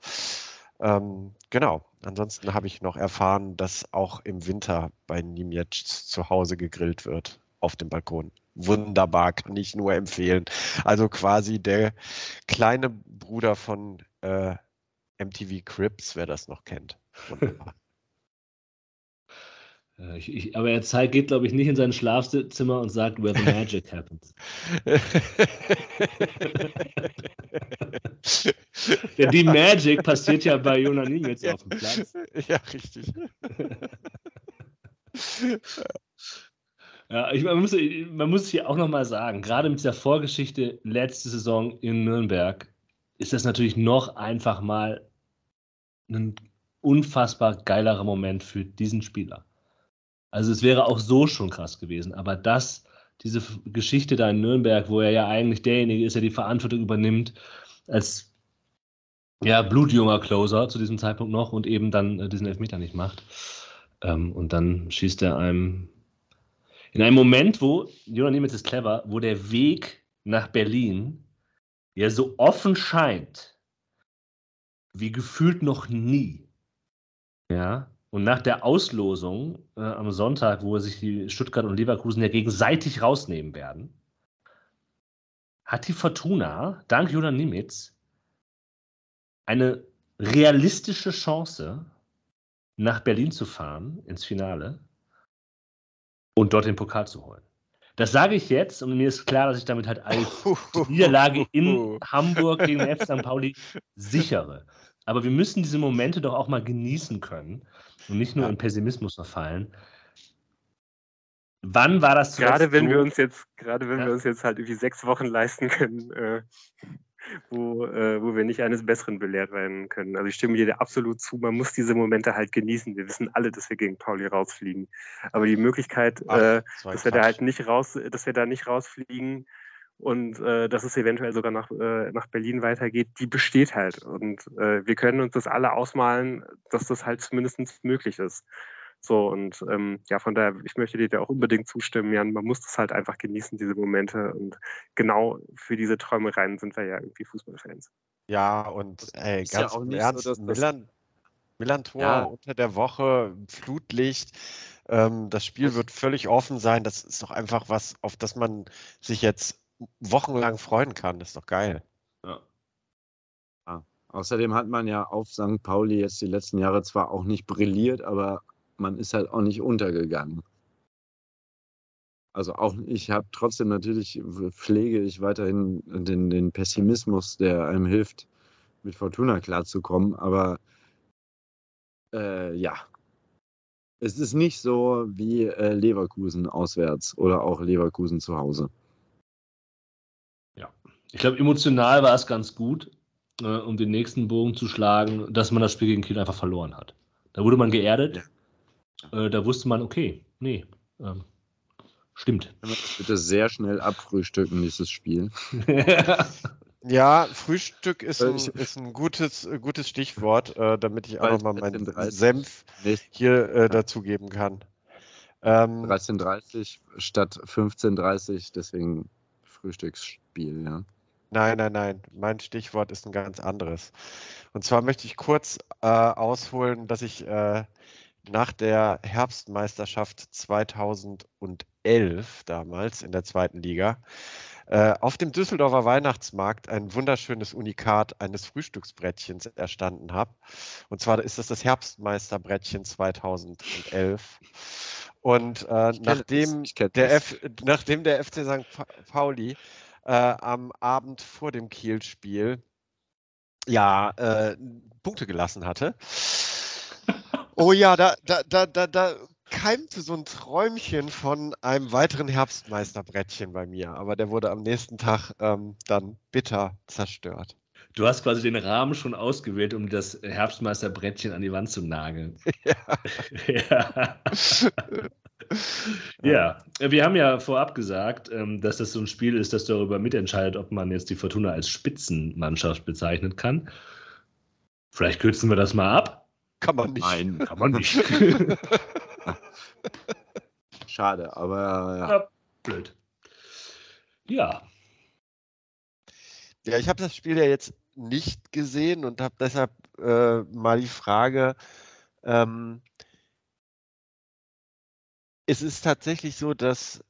Ähm, genau. Ansonsten habe ich noch erfahren, dass auch im Winter bei Niemiec zu Hause gegrillt wird auf dem Balkon. Wunderbar, kann ich nur empfehlen. Also quasi der kleine Bruder von äh, MTV Crips, wer das noch kennt. Ich, ich, aber er zeigt, geht, glaube ich, nicht in sein Schlafzimmer und sagt, where the magic happens. Denn die Magic passiert ja bei Jonah ja. auf dem Platz. Ja, richtig. ja, ich, man, muss, man muss hier auch nochmal sagen, gerade mit dieser Vorgeschichte letzte Saison in Nürnberg ist das natürlich noch einfach mal ein unfassbar geilerer Moment für diesen Spieler. Also es wäre auch so schon krass gewesen, aber das, diese Geschichte da in Nürnberg, wo er ja eigentlich derjenige ist, der die Verantwortung übernimmt, als ja, blutjunger Closer zu diesem Zeitpunkt noch und eben dann äh, diesen Elfmeter nicht macht. Ähm, und dann schießt er einem in einem Moment, wo, Jonas Niemitz ist clever, wo der Weg nach Berlin ja so offen scheint, wie gefühlt noch nie. Ja, und nach der Auslosung äh, am Sonntag, wo sich die Stuttgart und Leverkusen ja gegenseitig rausnehmen werden, hat die Fortuna dank Julian Nimitz eine realistische Chance, nach Berlin zu fahren ins Finale und dort den Pokal zu holen. Das sage ich jetzt und mir ist klar, dass ich damit halt als Niederlage in Hamburg gegen den F. St. Pauli sichere. Aber wir müssen diese Momente doch auch mal genießen können und nicht nur ja. in Pessimismus verfallen. Wann war das Gerade wenn so? wir uns jetzt, gerade wenn ja. wir uns jetzt halt irgendwie sechs Wochen leisten können, äh, wo, äh, wo wir nicht eines Besseren belehrt werden können. Also ich stimme dir absolut zu, man muss diese Momente halt genießen. Wir wissen alle, dass wir gegen Pauli rausfliegen. Aber die Möglichkeit, Ach, äh, dass wir da halt nicht raus, dass wir da nicht rausfliegen, und äh, dass es eventuell sogar nach, äh, nach Berlin weitergeht, die besteht halt. Und äh, wir können uns das alle ausmalen, dass das halt zumindest möglich ist. So, und ähm, ja, von daher, ich möchte dir da auch unbedingt zustimmen, Jan. Man muss das halt einfach genießen, diese Momente. Und genau für diese Träumereien sind wir ja irgendwie Fußballfans. Ja, und ey, ganz ja im Ernst, so, Milan, Milan-Tor ja. unter der Woche, Flutlicht. Ähm, das Spiel wird völlig offen sein. Das ist doch einfach was, auf das man sich jetzt wochenlang freuen kann. Das ist doch geil. Ja. ja. Außerdem hat man ja auf St. Pauli jetzt die letzten Jahre zwar auch nicht brilliert, aber man ist halt auch nicht untergegangen. Also auch ich habe trotzdem natürlich, pflege ich weiterhin den, den Pessimismus, der einem hilft, mit Fortuna klarzukommen. Aber äh, ja, es ist nicht so wie äh, Leverkusen auswärts oder auch Leverkusen zu Hause. Ich glaube, emotional war es ganz gut, äh, um den nächsten Bogen zu schlagen, dass man das Spiel gegen Kiel einfach verloren hat. Da wurde man geerdet. Ja. Äh, da wusste man, okay, nee, ähm, stimmt. Das bitte sehr schnell abfrühstücken, dieses Spiel. ja, Frühstück ist ein, ist ein gutes, gutes Stichwort, äh, damit ich auch nochmal meinen Senf hier äh, dazugeben kann. Ähm, 13.30 statt 15.30 deswegen Frühstücksspiel, ja. Nein, nein, nein. Mein Stichwort ist ein ganz anderes. Und zwar möchte ich kurz äh, ausholen, dass ich äh, nach der Herbstmeisterschaft 2011 damals in der zweiten Liga äh, auf dem Düsseldorfer Weihnachtsmarkt ein wunderschönes Unikat eines Frühstücksbrettchens erstanden habe. Und zwar ist das das Herbstmeisterbrettchen 2011. Und äh, nachdem, der F, nachdem der FC St. Pauli äh, am Abend vor dem Kiel-Spiel ja äh, Punkte gelassen hatte. Oh ja, da, da, da, da, da keimte so ein Träumchen von einem weiteren Herbstmeisterbrettchen bei mir, aber der wurde am nächsten Tag ähm, dann bitter zerstört. Du hast quasi den Rahmen schon ausgewählt, um das Herbstmeisterbrettchen an die Wand zu nageln. Ja. ja. Ja, wir haben ja vorab gesagt, ähm, dass das so ein Spiel ist, das darüber mitentscheidet, ob man jetzt die Fortuna als Spitzenmannschaft bezeichnen kann. Vielleicht kürzen wir das mal ab. Kann man nicht. Nein, kann man nicht. Schade, aber ja. ja. Blöd. Ja. Ja, ich habe das Spiel ja jetzt nicht gesehen und habe deshalb äh, mal die Frage, ähm, es ist tatsächlich so, dass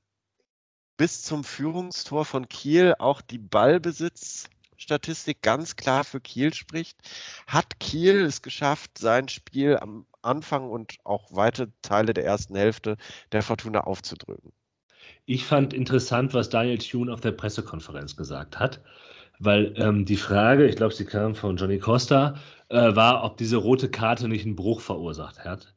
bis zum Führungstor von Kiel auch die Ballbesitzstärke Statistik ganz klar für Kiel spricht. Hat Kiel es geschafft, sein Spiel am Anfang und auch weite Teile der ersten Hälfte der Fortuna aufzudrücken? Ich fand interessant, was Daniel Thune auf der Pressekonferenz gesagt hat, weil ähm, die Frage, ich glaube, sie kam von Johnny Costa, äh, war, ob diese rote Karte nicht einen Bruch verursacht hat.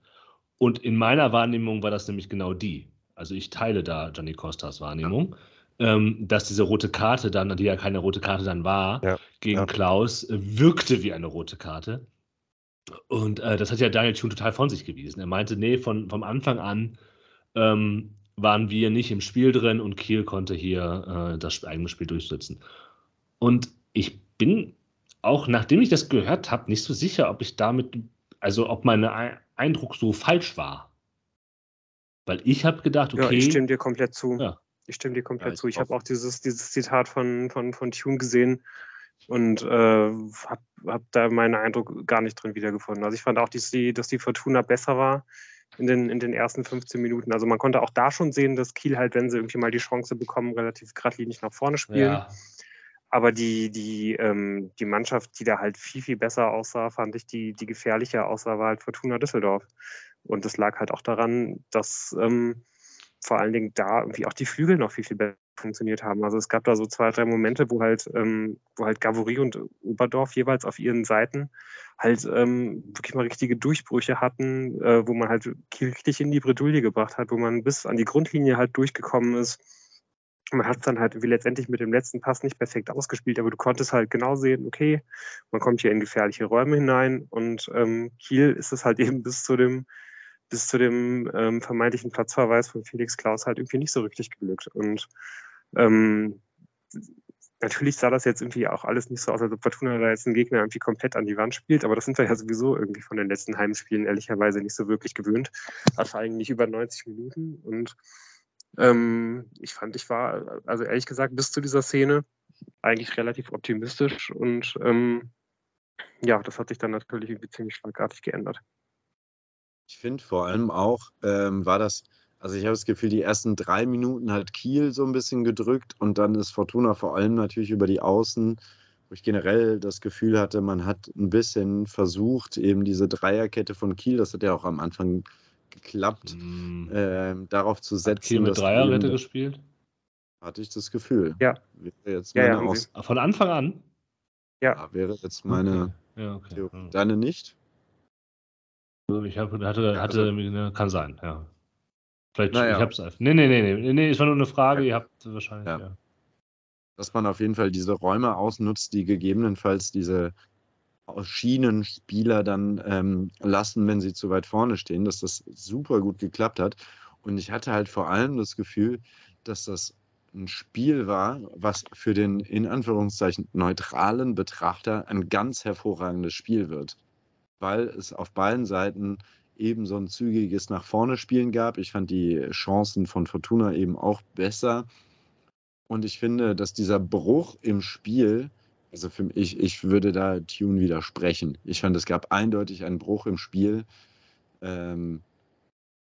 Und in meiner Wahrnehmung war das nämlich genau die. Also ich teile da Johnny Costas Wahrnehmung, ja. ähm, dass diese rote Karte dann, die ja keine rote Karte dann war, ja. gegen ja. Klaus, äh, wirkte wie eine rote Karte. Und äh, das hat ja Daniel Thune total von sich gewiesen. Er meinte, nee, von, vom Anfang an ähm, waren wir nicht im Spiel drin und Kiel konnte hier äh, das eigene Spiel durchsetzen. Und ich bin auch, nachdem ich das gehört habe, nicht so sicher, ob ich damit, also ob mein Eindruck so falsch war. Weil ich habe gedacht, okay. Ja, ich stimme dir komplett zu. Ja. Ich stimme dir komplett ja, ich zu. Ich habe auch dieses, dieses Zitat von, von, von Tune gesehen und äh, habe hab da meinen Eindruck gar nicht drin wiedergefunden. Also ich fand auch, dass die, dass die Fortuna besser war in den, in den ersten 15 Minuten. Also man konnte auch da schon sehen, dass Kiel halt, wenn sie irgendwie mal die Chance bekommen, relativ geradlinig nach vorne spielen. Ja. Aber die, die, ähm, die Mannschaft, die da halt viel, viel besser aussah, fand ich, die, die gefährlicher aussah, war halt Fortuna Düsseldorf. Und das lag halt auch daran, dass ähm, vor allen Dingen da irgendwie auch die Flügel noch viel, viel besser funktioniert haben. Also es gab da so zwei, drei Momente, wo halt, ähm, wo halt Gavory und Oberdorf jeweils auf ihren Seiten halt ähm, wirklich mal richtige Durchbrüche hatten, äh, wo man halt richtig in die Bredouille gebracht hat, wo man bis an die Grundlinie halt durchgekommen ist. Man hat es dann halt wie letztendlich mit dem letzten Pass nicht perfekt ausgespielt, aber du konntest halt genau sehen, okay, man kommt hier in gefährliche Räume hinein und ähm, Kiel ist es halt eben bis zu dem bis zu dem ähm, vermeintlichen Platzverweis von Felix Klaus halt irgendwie nicht so richtig geglückt. Und ähm, natürlich sah das jetzt irgendwie auch alles nicht so aus, als ob Fortuna da jetzt einen Gegner irgendwie komplett an die Wand spielt, aber das sind wir ja sowieso irgendwie von den letzten Heimspielen ehrlicherweise nicht so wirklich gewöhnt. Also eigentlich über 90 Minuten. Und ähm, ich fand, ich war, also ehrlich gesagt, bis zu dieser Szene eigentlich relativ optimistisch und ähm, ja, das hat sich dann natürlich irgendwie ziemlich schlagartig geändert. Ich finde vor allem auch, ähm, war das, also ich habe das Gefühl, die ersten drei Minuten hat Kiel so ein bisschen gedrückt und dann ist Fortuna vor allem natürlich über die Außen, wo ich generell das Gefühl hatte, man hat ein bisschen versucht, eben diese Dreierkette von Kiel, das hat ja auch am Anfang geklappt, mm. äh, darauf zu setzen. Hat Kiel mit Dreierkette gespielt? Hatte ich das Gefühl. Ja. Wäre jetzt meine ja, ja, Aus Von Anfang an? Ja. ja wäre jetzt meine okay. Ja, okay. Theorie. Deine nicht? Ich hab, hatte, hatte, also, ne, kann sein, ja. Vielleicht, naja. ich hab's einfach. Nee, nee, nee, nee, nee, es war nur eine Frage, ja. ihr habt wahrscheinlich, ja. ja. Dass man auf jeden Fall diese Räume ausnutzt, die gegebenenfalls diese Schienenspieler dann ähm, lassen, wenn sie zu weit vorne stehen, dass das super gut geklappt hat. Und ich hatte halt vor allem das Gefühl, dass das ein Spiel war, was für den in Anführungszeichen neutralen Betrachter ein ganz hervorragendes Spiel wird weil es auf beiden Seiten eben so ein zügiges nach vorne Spielen gab. Ich fand die Chancen von Fortuna eben auch besser. Und ich finde, dass dieser Bruch im Spiel, also für mich, ich würde da Tune widersprechen. Ich fand, es gab eindeutig einen Bruch im Spiel, ähm,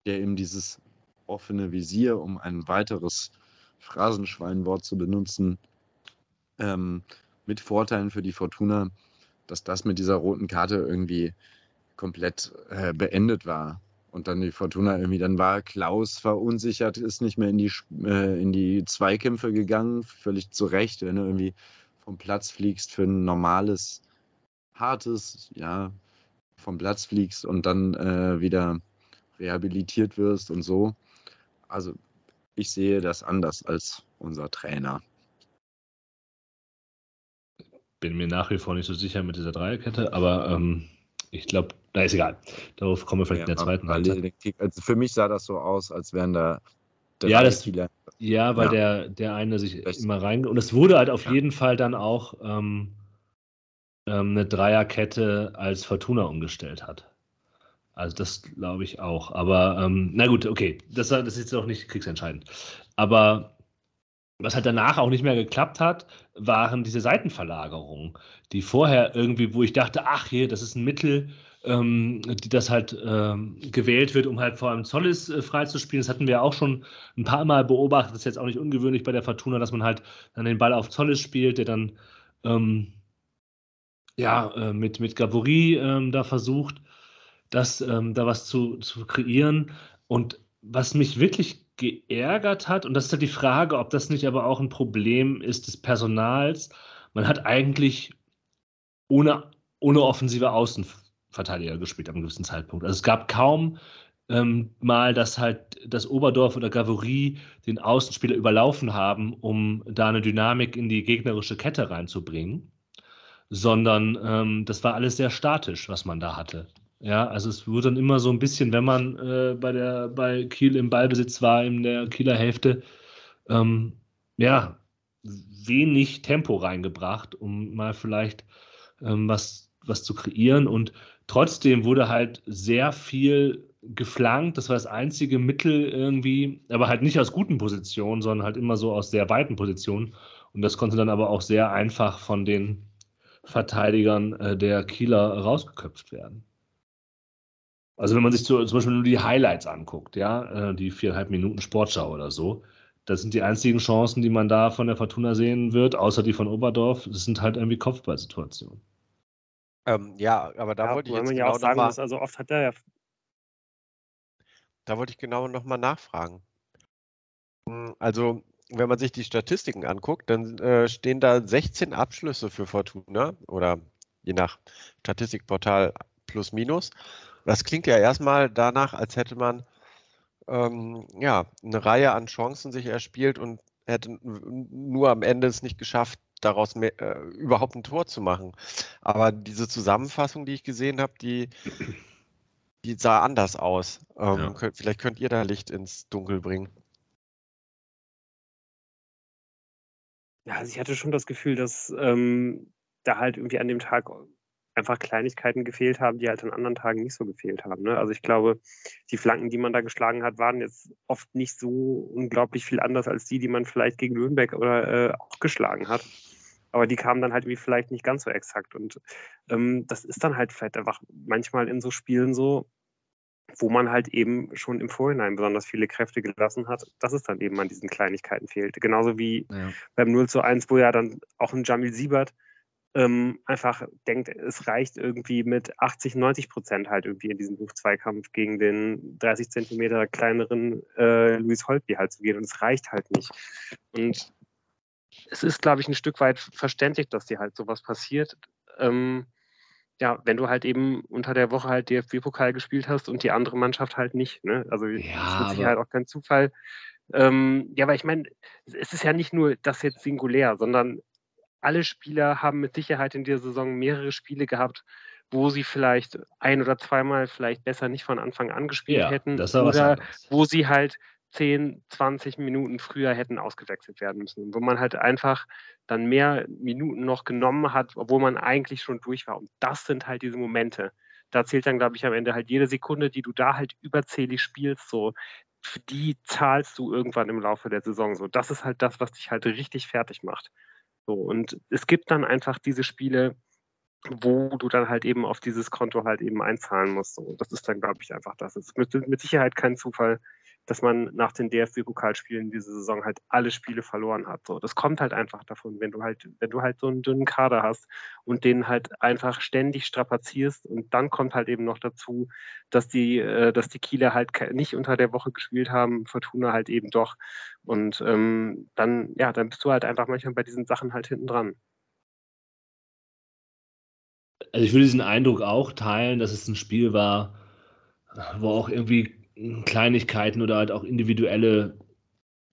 der eben dieses offene Visier, um ein weiteres Phrasenschweinwort zu benutzen, ähm, mit Vorteilen für die Fortuna dass das mit dieser roten Karte irgendwie komplett äh, beendet war. Und dann die Fortuna irgendwie, dann war Klaus verunsichert, ist nicht mehr in die, äh, in die Zweikämpfe gegangen, völlig zu Recht, wenn du irgendwie vom Platz fliegst für ein normales, hartes, ja, vom Platz fliegst und dann äh, wieder rehabilitiert wirst und so. Also ich sehe das anders als unser Trainer bin mir nach wie vor nicht so sicher mit dieser Dreierkette, aber ähm, ich glaube, da ist egal. Darauf kommen wir vielleicht ja, in der zweiten Halbzeit. Also für mich sah das so aus, als wären da ja, das, ja, weil ja. Der, der eine sich Recht. immer rein. Und es wurde halt auf ja. jeden Fall dann auch ähm, ähm, eine Dreierkette als Fortuna umgestellt hat. Also das glaube ich auch. Aber ähm, na gut, okay, das, das ist jetzt auch nicht kriegsentscheidend. Aber was halt danach auch nicht mehr geklappt hat, waren diese Seitenverlagerungen, die vorher irgendwie, wo ich dachte, ach hier, das ist ein Mittel, ähm, die das halt ähm, gewählt wird, um halt vor allem Zollis äh, freizuspielen. Das hatten wir auch schon ein paar Mal beobachtet. Das ist jetzt auch nicht ungewöhnlich bei der Fortuna, dass man halt dann den Ball auf Zollis spielt, der dann ähm, ja, äh, mit, mit Gavory ähm, da versucht, das, ähm, da was zu, zu kreieren. Und was mich wirklich geärgert hat, und das ist halt die Frage, ob das nicht aber auch ein Problem ist des Personals, man hat eigentlich ohne, ohne offensive Außenverteidiger gespielt am gewissen Zeitpunkt. Also es gab kaum ähm, mal, dass halt das Oberdorf oder Gavory den Außenspieler überlaufen haben, um da eine Dynamik in die gegnerische Kette reinzubringen, sondern ähm, das war alles sehr statisch, was man da hatte. Ja, also es wurde dann immer so ein bisschen, wenn man äh, bei der bei Kiel im Ballbesitz war in der Kieler Hälfte, ähm, ja, wenig Tempo reingebracht, um mal vielleicht ähm, was, was zu kreieren. Und trotzdem wurde halt sehr viel geflankt. Das war das einzige Mittel irgendwie, aber halt nicht aus guten Positionen, sondern halt immer so aus sehr weiten Positionen. Und das konnte dann aber auch sehr einfach von den Verteidigern äh, der Kieler rausgeköpft werden. Also wenn man sich zu, zum Beispiel nur die Highlights anguckt, ja, äh, die viereinhalb Minuten Sportschau oder so, das sind die einzigen Chancen, die man da von der Fortuna sehen wird, außer die von Oberdorf. Das sind halt irgendwie Kopfballsituationen. Ähm, ja, aber da ja, wollte ich jetzt genau ja auch sagen, mal, muss, also oft hat er ja. Da wollte ich genau nochmal nachfragen. Hm, also, wenn man sich die Statistiken anguckt, dann äh, stehen da 16 Abschlüsse für Fortuna oder je nach Statistikportal plus minus. Das klingt ja erstmal danach, als hätte man ähm, ja, eine Reihe an Chancen sich erspielt und hätte nur am Ende es nicht geschafft, daraus mehr, äh, überhaupt ein Tor zu machen. Aber diese Zusammenfassung, die ich gesehen habe, die, die sah anders aus. Ähm, ja. könnt, vielleicht könnt ihr da Licht ins Dunkel bringen. Ja, also ich hatte schon das Gefühl, dass ähm, da halt irgendwie an dem Tag einfach Kleinigkeiten gefehlt haben, die halt an anderen Tagen nicht so gefehlt haben. Ne? Also ich glaube, die Flanken, die man da geschlagen hat, waren jetzt oft nicht so unglaublich viel anders als die, die man vielleicht gegen Nürnberg oder äh, auch geschlagen hat. Aber die kamen dann halt wie vielleicht nicht ganz so exakt. Und ähm, das ist dann halt vielleicht einfach manchmal in so Spielen so, wo man halt eben schon im Vorhinein besonders viele Kräfte gelassen hat, dass es dann eben an diesen Kleinigkeiten fehlt. Genauso wie ja. beim 0 zu 1, wo ja dann auch ein Jamil Siebert ähm, einfach denkt, es reicht irgendwie mit 80, 90 Prozent halt irgendwie in diesen Luft-Zweikampf gegen den 30 Zentimeter kleineren äh, Luis Holtby halt zu gehen. Und es reicht halt nicht. Und es ist, glaube ich, ein Stück weit verständlich, dass dir halt sowas passiert. Ähm, ja, wenn du halt eben unter der Woche halt DFB-Pokal gespielt hast und die andere Mannschaft halt nicht. Ne? Also ja, das ist halt auch kein Zufall. Ähm, ja, aber ich meine, es ist ja nicht nur das jetzt singulär, sondern alle Spieler haben mit Sicherheit in dieser Saison mehrere Spiele gehabt, wo sie vielleicht ein oder zweimal vielleicht besser nicht von Anfang an gespielt ja, hätten oder wo sie halt 10, 20 Minuten früher hätten ausgewechselt werden müssen, wo man halt einfach dann mehr Minuten noch genommen hat, obwohl man eigentlich schon durch war. Und das sind halt diese Momente. Da zählt dann, glaube ich, am Ende halt jede Sekunde, die du da halt überzählig spielst, so für die zahlst du irgendwann im Laufe der Saison. So, das ist halt das, was dich halt richtig fertig macht. So, und es gibt dann einfach diese Spiele, wo du dann halt eben auf dieses Konto halt eben einzahlen musst. So, und das ist dann, glaube ich, einfach das. Es ist mit, mit Sicherheit kein Zufall, dass man nach den DFB-Pokalspielen diese Saison halt alle Spiele verloren hat. So, das kommt halt einfach davon, wenn du halt, wenn du halt so einen dünnen Kader hast und den halt einfach ständig strapazierst und dann kommt halt eben noch dazu, dass die, äh, dass die Kieler halt nicht unter der Woche gespielt haben, Fortuna halt eben doch. Und ähm, dann, ja, dann bist du halt einfach manchmal bei diesen Sachen halt hinten dran. Also ich würde diesen Eindruck auch teilen, dass es ein Spiel war, wo auch irgendwie Kleinigkeiten oder halt auch individuelle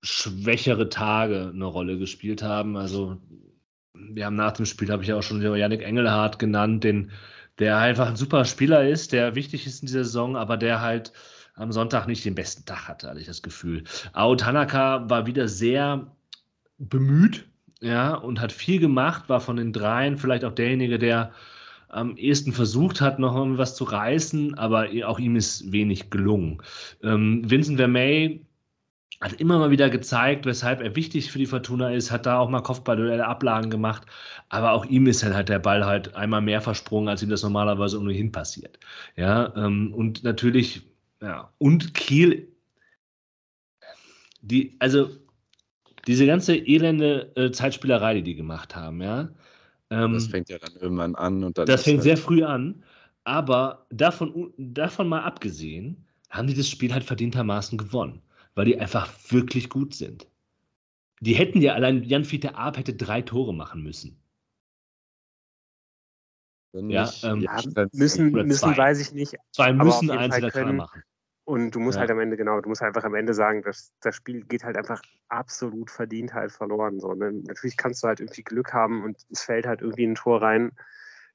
schwächere Tage eine Rolle gespielt haben. Also wir haben nach dem Spiel, habe ich ja auch schon Janik Engelhardt genannt, den, der einfach ein super Spieler ist, der wichtig ist in dieser Saison, aber der halt am Sonntag nicht den besten Tag hatte, hatte ich das Gefühl. Ao Tanaka war wieder sehr bemüht, ja, und hat viel gemacht, war von den dreien vielleicht auch derjenige, der am ehesten versucht hat, noch was zu reißen, aber auch ihm ist wenig gelungen. Ähm, Vincent Vermey hat immer mal wieder gezeigt, weshalb er wichtig für die Fortuna ist, hat da auch mal Kopfballduelle Ablagen gemacht, aber auch ihm ist halt, halt der Ball halt einmal mehr versprungen, als ihm das normalerweise ohnehin passiert. Ja, ähm, und natürlich, ja, und Kiel, die, also diese ganze elende äh, Zeitspielerei, die die gemacht haben, ja, Ähm, das fängt ja dann irgendwann an und dann. Das fängt halt sehr früh an, aber davon, davon mal abgesehen, haben die das Spiel halt verdientermaßen gewonnen, weil die einfach wirklich gut sind. Die hätten ja allein, Jan Fiete Arp hätte drei Tore machen müssen. Ja, ähm, ja, müssen, müssen weiß ich nicht. Zwei müssen, eins kann er machen. Und du musst ja. halt am Ende, genau, du musst einfach am Ende sagen, dass das Spiel geht halt einfach absolut verdient halt verloren. So, ne? Natürlich kannst du halt irgendwie Glück haben und es fällt halt irgendwie ein Tor rein.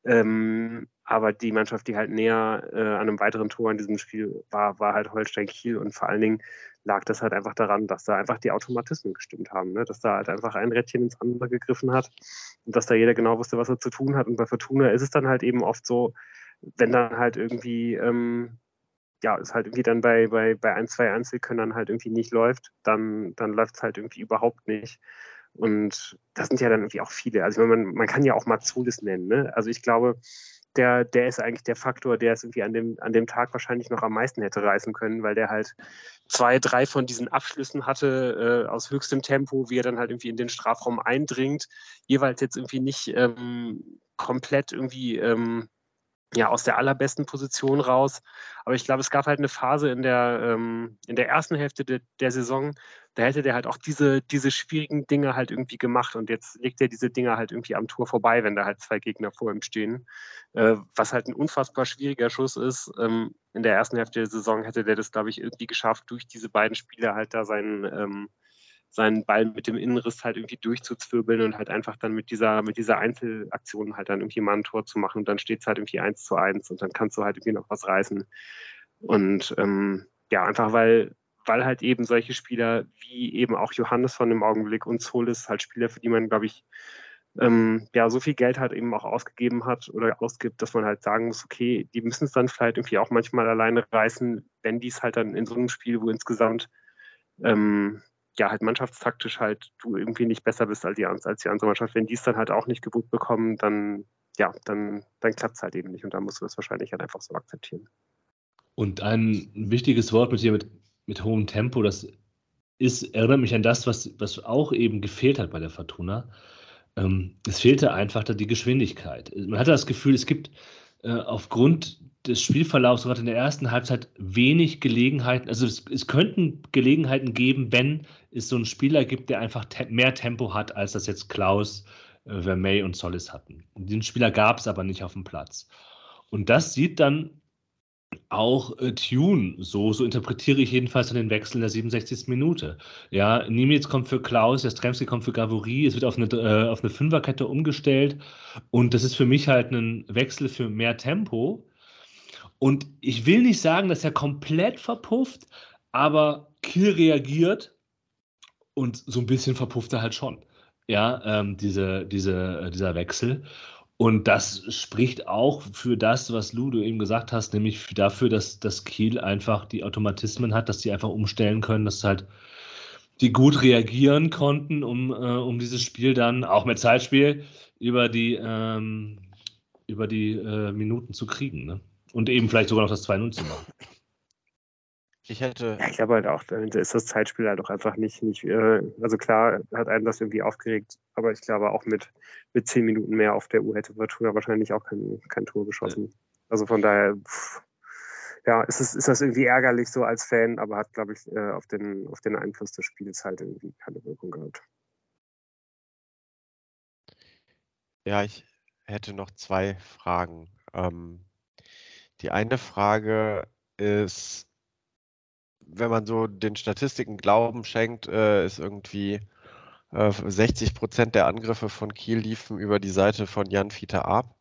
Ähm, aber die Mannschaft, die halt näher äh, an einem weiteren Tor in diesem Spiel war, war halt Holstein Kiel und vor allen Dingen lag das halt einfach daran, dass da einfach die Automatismen gestimmt haben, ne? dass da halt einfach ein Rädchen ins andere gegriffen hat und dass da jeder genau wusste, was er zu tun hat. Und bei Fortuna ist es dann halt eben oft so, wenn dann halt irgendwie ähm, ja, es halt irgendwie dann bei, bei, bei ein, zwei Einzelkönnern halt irgendwie nicht läuft, dann, dann läuft es halt irgendwie überhaupt nicht. Und das sind ja dann irgendwie auch viele. Also man, man kann ja auch Mazulis nennen. Ne? Also ich glaube, der, der ist eigentlich der Faktor, der es irgendwie an dem, an dem Tag wahrscheinlich noch am meisten hätte reißen können, weil der halt zwei, drei von diesen Abschlüssen hatte äh, aus höchstem Tempo, wie er dann halt irgendwie in den Strafraum eindringt. Jeweils jetzt irgendwie nicht ähm, komplett irgendwie ähm, ja, aus der allerbesten Position raus. Aber ich glaube, es gab halt eine Phase in der, ähm, in der ersten Hälfte de, der Saison, da hätte der halt auch diese, diese schwierigen Dinge halt irgendwie gemacht. Und jetzt legt er diese Dinge halt irgendwie am Tor vorbei, wenn da halt zwei Gegner vor ihm stehen. Äh, was halt ein unfassbar schwieriger Schuss ist. Ähm, in der ersten Hälfte der Saison hätte der das, glaube ich, irgendwie geschafft, durch diese beiden Spiele halt da seinen ähm, seinen Ball mit dem Innenriss halt irgendwie durchzuzwirbeln und halt einfach dann mit dieser, mit dieser Einzelaktion halt dann irgendwie mal ein Tor zu machen und dann steht es halt irgendwie eins zu eins und dann kannst du halt irgendwie noch was reißen. Und ähm, ja, einfach weil, weil halt eben solche Spieler wie eben auch Johannes von dem Augenblick und Solis halt Spieler, für die man, glaube ich, ähm, ja, so viel Geld halt eben auch ausgegeben hat oder ausgibt, dass man halt sagen muss, okay, die müssen es dann vielleicht irgendwie auch manchmal alleine reißen, wenn die es halt dann in so einem Spiel, wo insgesamt ähm, ja, halt mannschaftstaktisch halt du irgendwie nicht besser bist als die, als die andere Mannschaft. Wenn die es dann halt auch nicht gebucht bekommen, dann, ja, dann, dann klappt es halt eben nicht und dann musst du das wahrscheinlich halt einfach so akzeptieren. Und ein wichtiges Wort mit dir mit, mit hohem Tempo, das ist, erinnert mich an das, was, was auch eben gefehlt hat bei der Fortuna. Ähm, es fehlte einfach da die Geschwindigkeit. Man hatte das Gefühl, es gibt äh, aufgrund des Spielverlaufs gerade in der ersten Halbzeit wenig Gelegenheiten. Also es, es, könnten Gelegenheiten geben, wenn es so einen Spieler gibt, der einfach te mehr Tempo hat, als das jetzt Klaus, äh, Vermey und Solis hatten. Diesen Spieler gab es aber nicht auf dem Platz. Und das sieht dann auch äh, Tune so, so interpretiere ich jedenfalls den Wechsel in der 67. Minute. Ja, Nimitz kommt für Klaus, Jastremski kommt für Gavori, es wird auf eine, äh, auf eine Fünferkette umgestellt und das ist für mich halt ein Wechsel für mehr Tempo, und ich will nicht sagen, dass er komplett verpufft, aber Kiel reagiert und so ein bisschen verpufft er halt schon. Ja, ähm, diese, diese, äh, dieser Wechsel. Und das spricht auch für das, was Lu du eben gesagt hast, nämlich dafür, dass, dass Kiel einfach die Automatismen hat, dass sie einfach umstellen können, dass halt die gut reagieren konnten, um, äh, um dieses Spiel dann auch mit Zeitspiel über die, ähm, über die äh, Minuten zu kriegen. Ne? Und eben vielleicht sogar noch das 2-0 zu machen. Ich hätte. Ja, ich glaube halt auch, da ist das Zeitspiel halt auch einfach nicht, nicht äh, also klar hat einen das irgendwie aufgeregt, aber ich glaube auch mit, mit zehn Minuten mehr auf der Uhr hätte Fortuna wahrscheinlich auch kein, kein Tor geschossen. Ja. Also von daher, pff, ja, ist, es, ist das irgendwie ärgerlich so als Fan, aber hat, glaube ich, äh, auf, den, auf den Einfluss des Spiels halt irgendwie keine Wirkung gehabt. Ja, ich hätte noch zwei Fragen. Ähm, die eine Frage ist, wenn man so den Statistiken Glauben schenkt, äh, ist irgendwie äh, 60 Prozent der Angriffe von Kiel liefen über die Seite von Jan Fiete Arp,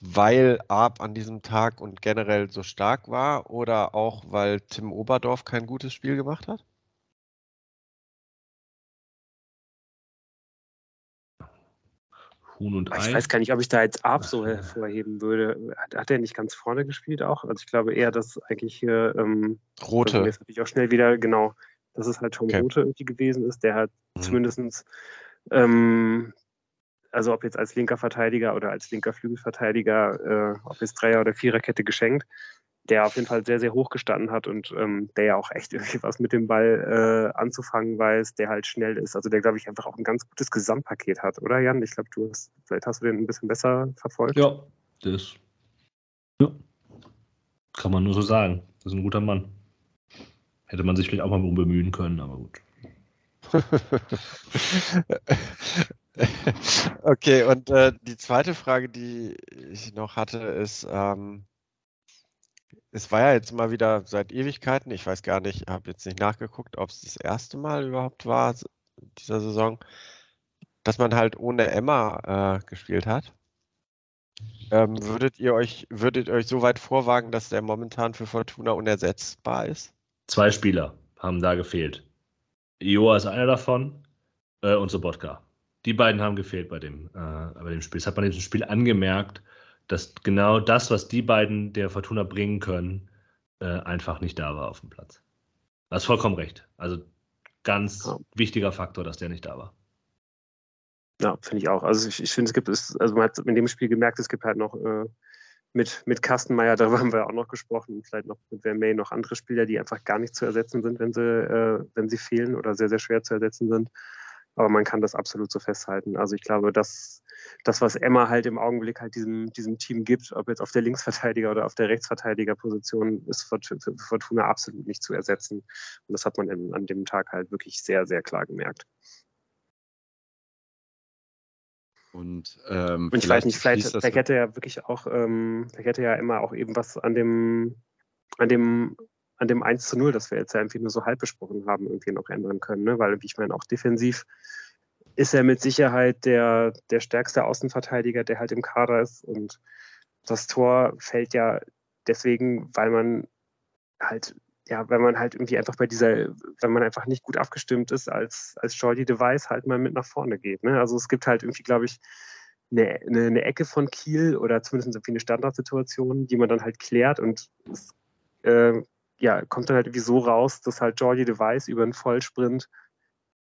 weil Arp an diesem Tag und generell so stark war oder auch weil Tim Oberdorf kein gutes Spiel gemacht hat? Huhn und Ei. Ich weiß gar nicht, ob ich da jetzt Arp so hervorheben würde. Hat, hat er nicht ganz vorne gespielt auch? Also ich glaube eher, dass eigentlich hier ähm, Rote. Also jetzt natürlich auch schnell wieder, genau, dass es halt Tom okay. Rote irgendwie gewesen ist. Der hat mhm. zumindest, ähm, also ob jetzt als linker Verteidiger oder als linker Flügelverteidiger, äh, ob jetzt Dreier- oder Viererkette geschenkt. Der auf jeden Fall sehr, sehr hoch gestanden hat und ähm, der ja auch echt irgendwie was mit dem Ball äh, anzufangen weiß, der halt schnell ist. Also der, glaube ich, einfach auch ein ganz gutes Gesamtpaket hat, oder Jan? Ich glaube, du hast, vielleicht hast du den ein bisschen besser verfolgt. Ja, das. Ja. Kann man nur so sagen. Das ist ein guter Mann. Hätte man sich vielleicht auch mal bemühen können, aber gut. okay, und äh, die zweite Frage, die ich noch hatte, ist, ähm, es war ja jetzt mal wieder seit Ewigkeiten, ich weiß gar nicht, habe jetzt nicht nachgeguckt, ob es das erste Mal überhaupt war dieser Saison, dass man halt ohne Emma äh, gespielt hat. Ähm, würdet ihr euch, würdet euch so weit vorwagen, dass der momentan für Fortuna unersetzbar ist? Zwei Spieler haben da gefehlt. Joa ist einer davon äh, und Sobotka. Die beiden haben gefehlt bei dem, äh, bei dem Spiel. Das hat man in diesem Spiel angemerkt, dass genau das, was die beiden der Fortuna bringen können, äh, einfach nicht da war auf dem Platz. Du hast vollkommen recht. Also ganz ja. wichtiger Faktor, dass der nicht da war. Ja, finde ich auch. Also ich, ich finde, es gibt es, also man hat in dem Spiel gemerkt, es gibt halt noch äh, mit, mit Kastenmeier, darüber haben wir auch noch gesprochen, vielleicht noch mit Vermey noch andere Spieler, die einfach gar nicht zu ersetzen sind, wenn sie, äh, wenn sie fehlen oder sehr, sehr schwer zu ersetzen sind. Aber man kann das absolut so festhalten. Also ich glaube, dass das, was Emma halt im Augenblick halt diesem, diesem Team gibt, ob jetzt auf der Linksverteidiger oder auf der Rechtsverteidigerposition, ist für Fortuna absolut nicht zu ersetzen. Und das hat man an dem Tag halt wirklich sehr, sehr klar gemerkt. Und, ähm, und ich weiß nicht, vielleicht, vielleicht hätte ja wirklich auch, ähm, vielleicht hätte ja immer auch eben was an dem, an dem, an dem 1 zu 0, das wir jetzt ja irgendwie nur so halb besprochen haben, irgendwie noch ändern können, ne? Weil ich meine, auch defensiv ist er mit Sicherheit der, der stärkste Außenverteidiger, der halt im Kader ist. Und das Tor fällt ja deswegen, weil man halt, ja, wenn man halt irgendwie einfach bei dieser, wenn man einfach nicht gut abgestimmt ist, als, als Jordi Device halt mal mit nach vorne geht. Ne? Also es gibt halt irgendwie, glaube ich, eine, eine, eine, Ecke von Kiel oder zumindest irgendwie eine Standardsituation, die man dann halt klärt und es äh, ja, kommt dann halt irgendwie so raus, dass halt Jordi Device über einen Vollsprint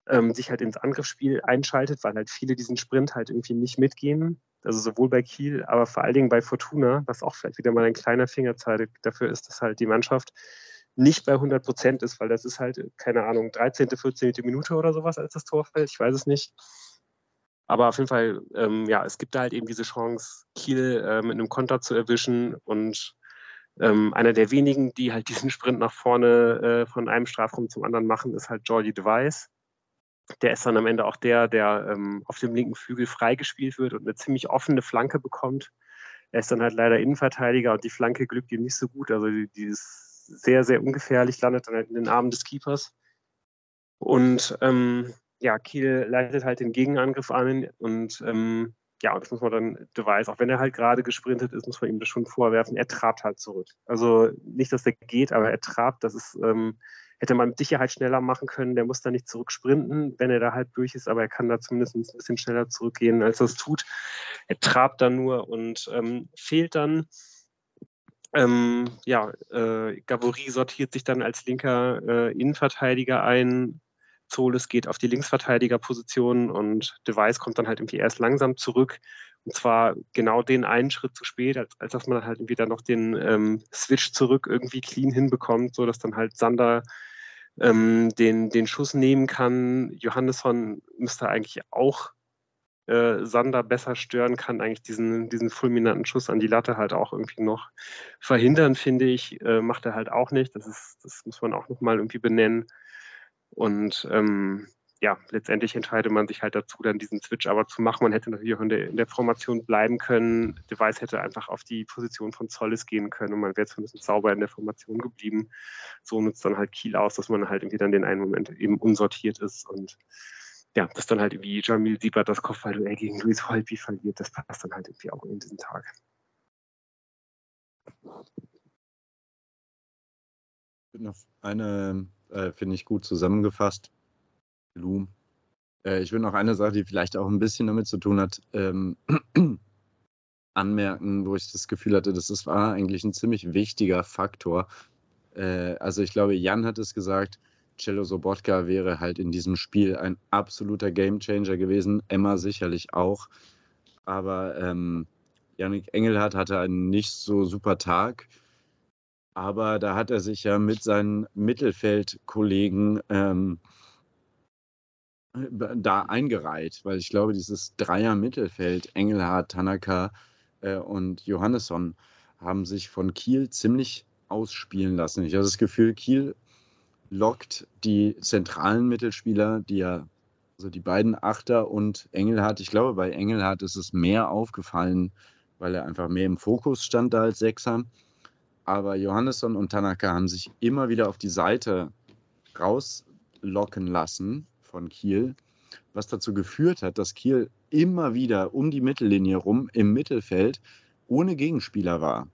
ähm, sich halt ins Angriffsspiel einschaltet, weil halt viele diesen Sprint halt irgendwie nicht mitgehen. Also sowohl bei Kiel, aber vor allen Dingen bei Fortuna, was auch vielleicht wieder mal ein kleiner Fingerzeig dafür ist, dass halt die Mannschaft nicht bei 100 Prozent ist, weil das ist halt, keine Ahnung, 13., 14. Minute oder sowas, als das Tor fällt. Ich weiß es nicht. Aber auf jeden Fall, ähm, ja, es gibt da halt eben diese Chance, Kiel äh, mit einem Konter zu erwischen und ähm, einer der wenigen, die halt diesen Sprint nach vorne äh, von einem Strafraum zum anderen machen, ist halt Jordi Device der ist dann am Ende auch der, der ähm, auf dem linken Flügel freigespielt wird und eine ziemlich offene Flanke bekommt. Er ist dann halt leider Innenverteidiger und die Flanke glückt ihm nicht so gut. Also die, die ist sehr, sehr ungefährlich, landet dann halt in den Armen des Keepers. Und ähm, ja, Kiel leitet halt den Gegenangriff an und ähm, ja, und das muss man dann, du weißt, auch wenn er halt gerade gesprintet ist, muss man ihm das schon vorwerfen. Er trabt halt zurück. Also nicht, dass der geht, aber er trabt. Das ist ähm, hätte man mit Sicherheit schneller machen können. Der muss da nicht zurücksprinten, wenn er da halb durch ist, aber er kann da zumindest ein bisschen schneller zurückgehen, als er es tut. Er trabt da nur und ähm, fehlt dann. Ähm, ja, äh, Gabori sortiert sich dann als linker äh, Innenverteidiger ein. Zoles geht auf die Linksverteidigerposition und Device kommt dann halt irgendwie erst langsam zurück. Und zwar genau den einen Schritt zu spät, als, als dass man halt dann noch den ähm, Switch zurück irgendwie clean hinbekommt, sodass dann halt Sander ähm, den, den Schuss nehmen kann. Johannesson müsste eigentlich auch äh, Sander besser stören, kann eigentlich diesen, diesen fulminanten Schuss an die Latte halt auch irgendwie noch verhindern, finde ich. Äh, macht er halt auch nicht. Das, ist, das muss man auch nochmal irgendwie benennen. Und ähm, ja, letztendlich entscheidet man sich halt dazu, dann diesen Switch aber zu machen. Man hätte natürlich auch in der, in der Formation bleiben können. Device hätte einfach auf die Position von Zolles gehen können und man wäre zumindest sauber in der Formation geblieben. So nutzt dann halt Kiel aus, dass man halt irgendwie dann den einen Moment eben unsortiert ist und ja, dass dann halt wie Jamil Siebert das Kopfballduell gegen Luis Holby verliert, das passt dann halt irgendwie auch in diesen Tag. Eine, äh, finde ich, gut zusammengefasst. Lou. Äh, ich will noch eine Sache, die vielleicht auch ein bisschen damit zu tun hat, ähm, anmerken, wo ich das Gefühl hatte, das ist, war eigentlich ein ziemlich wichtiger Faktor. Äh, also ich glaube, Jan hat es gesagt, Cello Sobotka wäre halt in diesem Spiel ein absoluter Gamechanger gewesen. Emma sicherlich auch. Aber ähm, Yannick Engelhardt hatte einen nicht so super Tag. Aber da hat er sich ja mit seinen Mittelfeldkollegen ähm, da eingereiht, weil ich glaube, dieses Dreier-Mittelfeld, Engelhardt, Tanaka äh, und Johannesson, haben sich von Kiel ziemlich ausspielen lassen. Ich habe das Gefühl, Kiel lockt die zentralen Mittelspieler, die ja, also die beiden Achter und Engelhardt, ich glaube, bei Engelhardt ist es mehr aufgefallen, weil er einfach mehr im Fokus stand da als Sechser. Aber Johannesson und Tanaka haben sich immer wieder auf die Seite rauslocken lassen von Kiel, was dazu geführt hat, dass Kiel immer wieder um die Mittellinie rum im Mittelfeld ohne Gegenspieler war.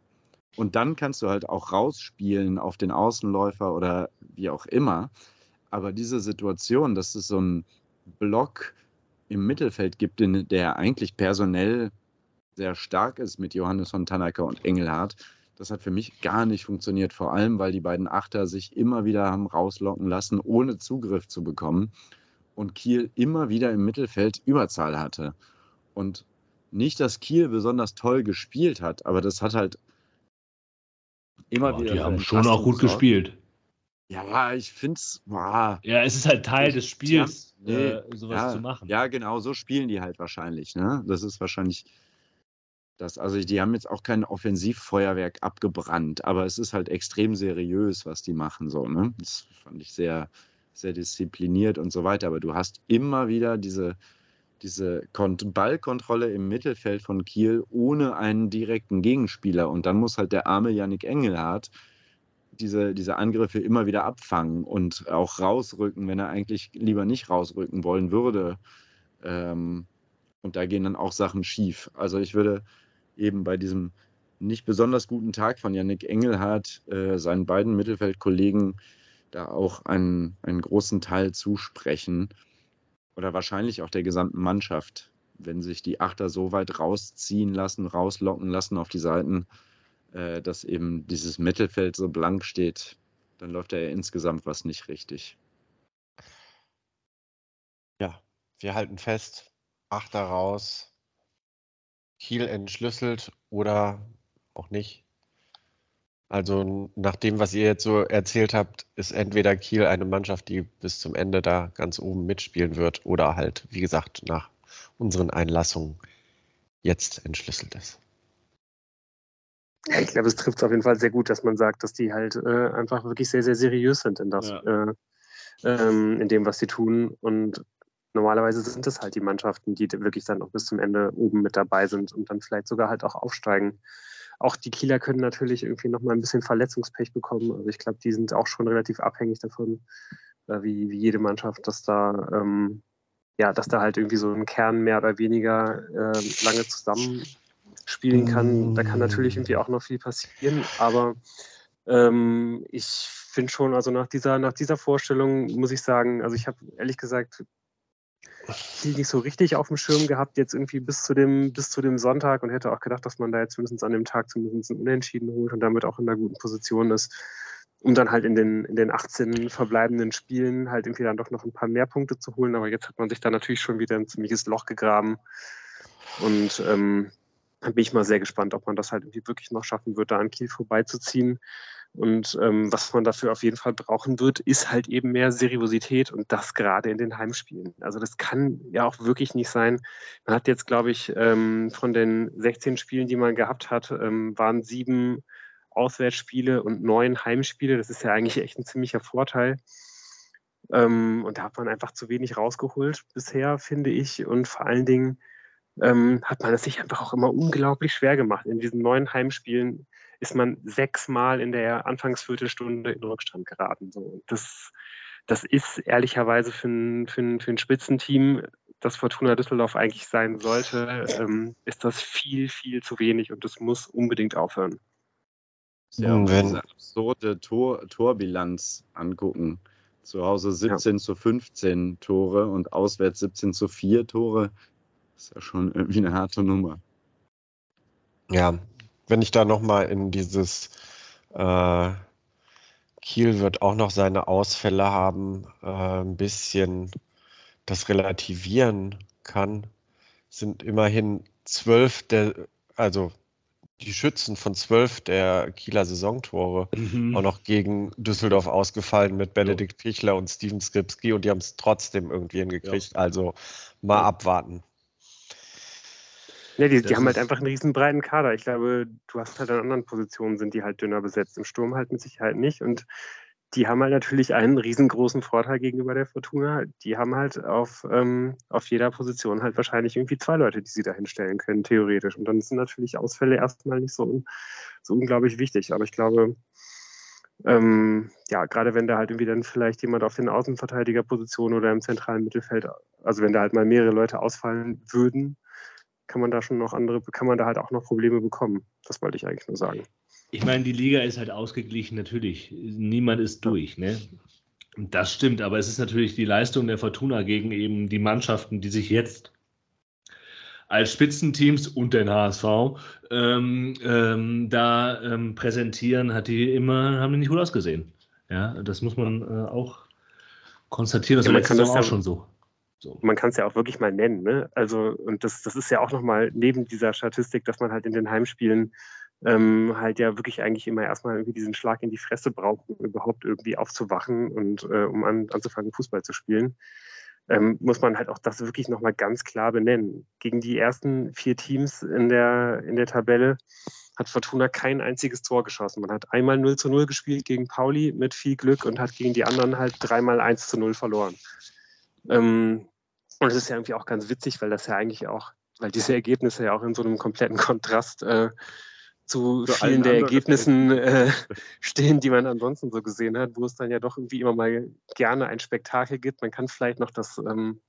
Und dann kannst du halt auch rausspielen auf den Außenläufer oder wie auch immer. Aber diese Situation, dass es so einen Block im Mittelfeld gibt, der eigentlich personell sehr stark ist mit Johannes von Tanaka und Engelhardt, das hat für mich gar nicht funktioniert. Vor allem, weil die beiden Achter sich immer wieder haben rauslocken lassen, ohne Zugriff zu bekommen und Kiel immer wieder im Mittelfeld Überzahl hatte. Und nicht, dass Kiel besonders toll gespielt hat, aber das hat halt immer oh, wieder. Die haben schon auch gut gesorgt. gespielt. Ja, ich finde es. Ja, es ist halt Teil des Spiels, haben, nee, äh, sowas ja, zu machen. Ja, genau, so spielen die halt wahrscheinlich. Ne? Das ist wahrscheinlich das. Also, die haben jetzt auch kein Offensivfeuerwerk abgebrannt, aber es ist halt extrem seriös, was die machen. So, ne? Das fand ich sehr, sehr diszipliniert und so weiter. Aber du hast immer wieder diese, diese Ballkontrolle im Mittelfeld von Kiel ohne einen direkten Gegenspieler. Und dann muss halt der arme Yannick Engelhardt diese, diese Angriffe immer wieder abfangen und auch rausrücken, wenn er eigentlich lieber nicht rausrücken wollen würde. Ähm, und da gehen dann auch Sachen schief. Also ich würde eben bei diesem nicht besonders guten Tag von Yannick Engelhardt äh, seinen beiden Mittelfeldkollegen da auch einen, einen großen Teil zusprechen. Oder wahrscheinlich auch der gesamten Mannschaft, wenn sich die Achter so weit rausziehen lassen, rauslocken lassen auf die Seiten, äh, dass eben dieses Mittelfeld so blank steht, dann läuft da ja insgesamt was nicht richtig. Ja, wir halten fest, Achter raus, Kiel entschlüsselt oder auch nicht. Also nach dem, was ihr jetzt so erzählt habt, ist entweder Kiel eine Mannschaft, die bis zum Ende da ganz oben mitspielen wird oder halt, wie gesagt, nach unseren Einlassungen jetzt entschlüsselt ist. Ja, ich glaube, es trifft es auf jeden Fall sehr gut, dass man sagt, dass die halt äh, einfach wirklich sehr, sehr seriös sind in das, ja. äh, ähm, in dem, was sie tun. Und normalerweise sind es halt die Mannschaften, die wirklich dann auch bis zum Ende oben mit dabei sind und dann vielleicht sogar halt auch aufsteigen. Auch die Kieler können natürlich irgendwie noch mal ein bisschen Verletzungspech bekommen. Also ich glaube, die sind auch schon relativ abhängig davon, äh, wie, wie jede Mannschaft, dass da ähm, ja, dass da halt irgendwie so ein Kern mehr oder weniger äh, lange zusammen spielen kann. Da kann natürlich irgendwie auch noch viel passieren, aber ähm, ich finde schon, also nach dieser, nach dieser Vorstellung muss ich sagen, also ich habe ehrlich gesagt viel nicht so richtig auf dem Schirm gehabt, jetzt irgendwie bis zu dem, bis zu dem Sonntag und hätte auch gedacht, dass man da jetzt mindestens an dem Tag zumindest ein Unentschieden holt und damit auch in einer guten Position ist, um dann halt in den, in den 18 verbleibenden Spielen halt irgendwie dann doch noch ein paar mehr Punkte zu holen. Aber jetzt hat man sich da natürlich schon wieder ein ziemliches Loch gegraben. Und ähm, bin ich mal sehr gespannt, ob man das halt irgendwie wirklich noch schaffen wird, da an Kiel vorbeizuziehen. Und ähm, was man dafür auf jeden Fall brauchen wird, ist halt eben mehr Seriosität und das gerade in den Heimspielen. Also das kann ja auch wirklich nicht sein. Man hat jetzt, glaube ich, ähm, von den 16 Spielen, die man gehabt hat, ähm, waren sieben Auswärtsspiele und neun Heimspiele. Das ist ja eigentlich echt ein ziemlicher Vorteil. Ähm, und da hat man einfach zu wenig rausgeholt bisher, finde ich. Und vor allen Dingen ähm, hat man es sich einfach auch immer unglaublich schwer gemacht. In diesen neuen Heimspielen ist man sechsmal in der Anfangsviertelstunde in Rückstand geraten. So. Das, das ist ehrlicherweise für ein, für, ein, für ein Spitzenteam, das Fortuna Düsseldorf eigentlich sein sollte, ähm, ist das viel, viel zu wenig und das muss unbedingt aufhören. Ja, wenn wir diese absurde Tor, Torbilanz angucken. Zu Hause 17 ja. zu 15 Tore und auswärts 17 zu 4 Tore. ist ja schon irgendwie eine harte Nummer. Ja, wenn ich da nochmal in dieses äh, Kiel wird auch noch seine Ausfälle haben, äh, ein bisschen das relativieren kann, sind immerhin zwölf der, also die Schützen von zwölf der Kieler Saisontore mhm. auch noch gegen Düsseldorf ausgefallen mit Benedikt Pichler und Steven Skripski und die haben es trotzdem irgendwie hingekriegt. Ja. Also mal abwarten. Ja, die, die haben halt einfach einen riesen breiten Kader. Ich glaube, du hast halt an anderen Positionen sind die halt dünner besetzt. Im Sturm halt mit Sicherheit nicht. Und die haben halt natürlich einen riesengroßen Vorteil gegenüber der Fortuna. Die haben halt auf, ähm, auf jeder Position halt wahrscheinlich irgendwie zwei Leute, die sie da hinstellen können, theoretisch. Und dann sind natürlich Ausfälle erstmal nicht so, so unglaublich wichtig. Aber ich glaube, ähm, ja, gerade wenn da halt irgendwie dann vielleicht jemand auf den Außenverteidigerpositionen oder im zentralen Mittelfeld, also wenn da halt mal mehrere Leute ausfallen würden, kann man da schon noch andere, kann man da halt auch noch Probleme bekommen. Das wollte ich eigentlich nur sagen. Ich meine, die Liga ist halt ausgeglichen, natürlich. Niemand ist durch, ne? Das stimmt, aber es ist natürlich die Leistung der Fortuna gegen eben die Mannschaften, die sich jetzt als Spitzenteams und den HSV ähm, ähm, da ähm, präsentieren, hat die immer, haben die nicht gut ausgesehen. Ja, das muss man äh, auch konstatieren. Das ja, war letztes auch ja, schon so. So. Man kann es ja auch wirklich mal nennen. Ne? Also, und das, das ist ja auch nochmal neben dieser Statistik, dass man halt in den Heimspielen ähm, halt ja wirklich eigentlich immer erstmal irgendwie diesen Schlag in die Fresse braucht, um überhaupt irgendwie aufzuwachen und äh, um an, anzufangen, Fußball zu spielen, ähm, muss man halt auch das wirklich nochmal ganz klar benennen. Gegen die ersten vier Teams in der, in der Tabelle hat Fortuna kein einziges Tor geschossen. Man hat einmal 0 zu 0 gespielt gegen Pauli mit viel Glück und hat gegen die anderen halt dreimal 1 zu 0 verloren. Ähm, und es ist ja irgendwie auch ganz witzig, weil das ja eigentlich auch, weil diese Ergebnisse ja auch in so einem kompletten Kontrast äh, zu Für vielen der Ergebnissen äh, stehen, die man ansonsten so gesehen hat, wo es dann ja doch irgendwie immer mal gerne ein Spektakel gibt. Man kann vielleicht noch das, ähm,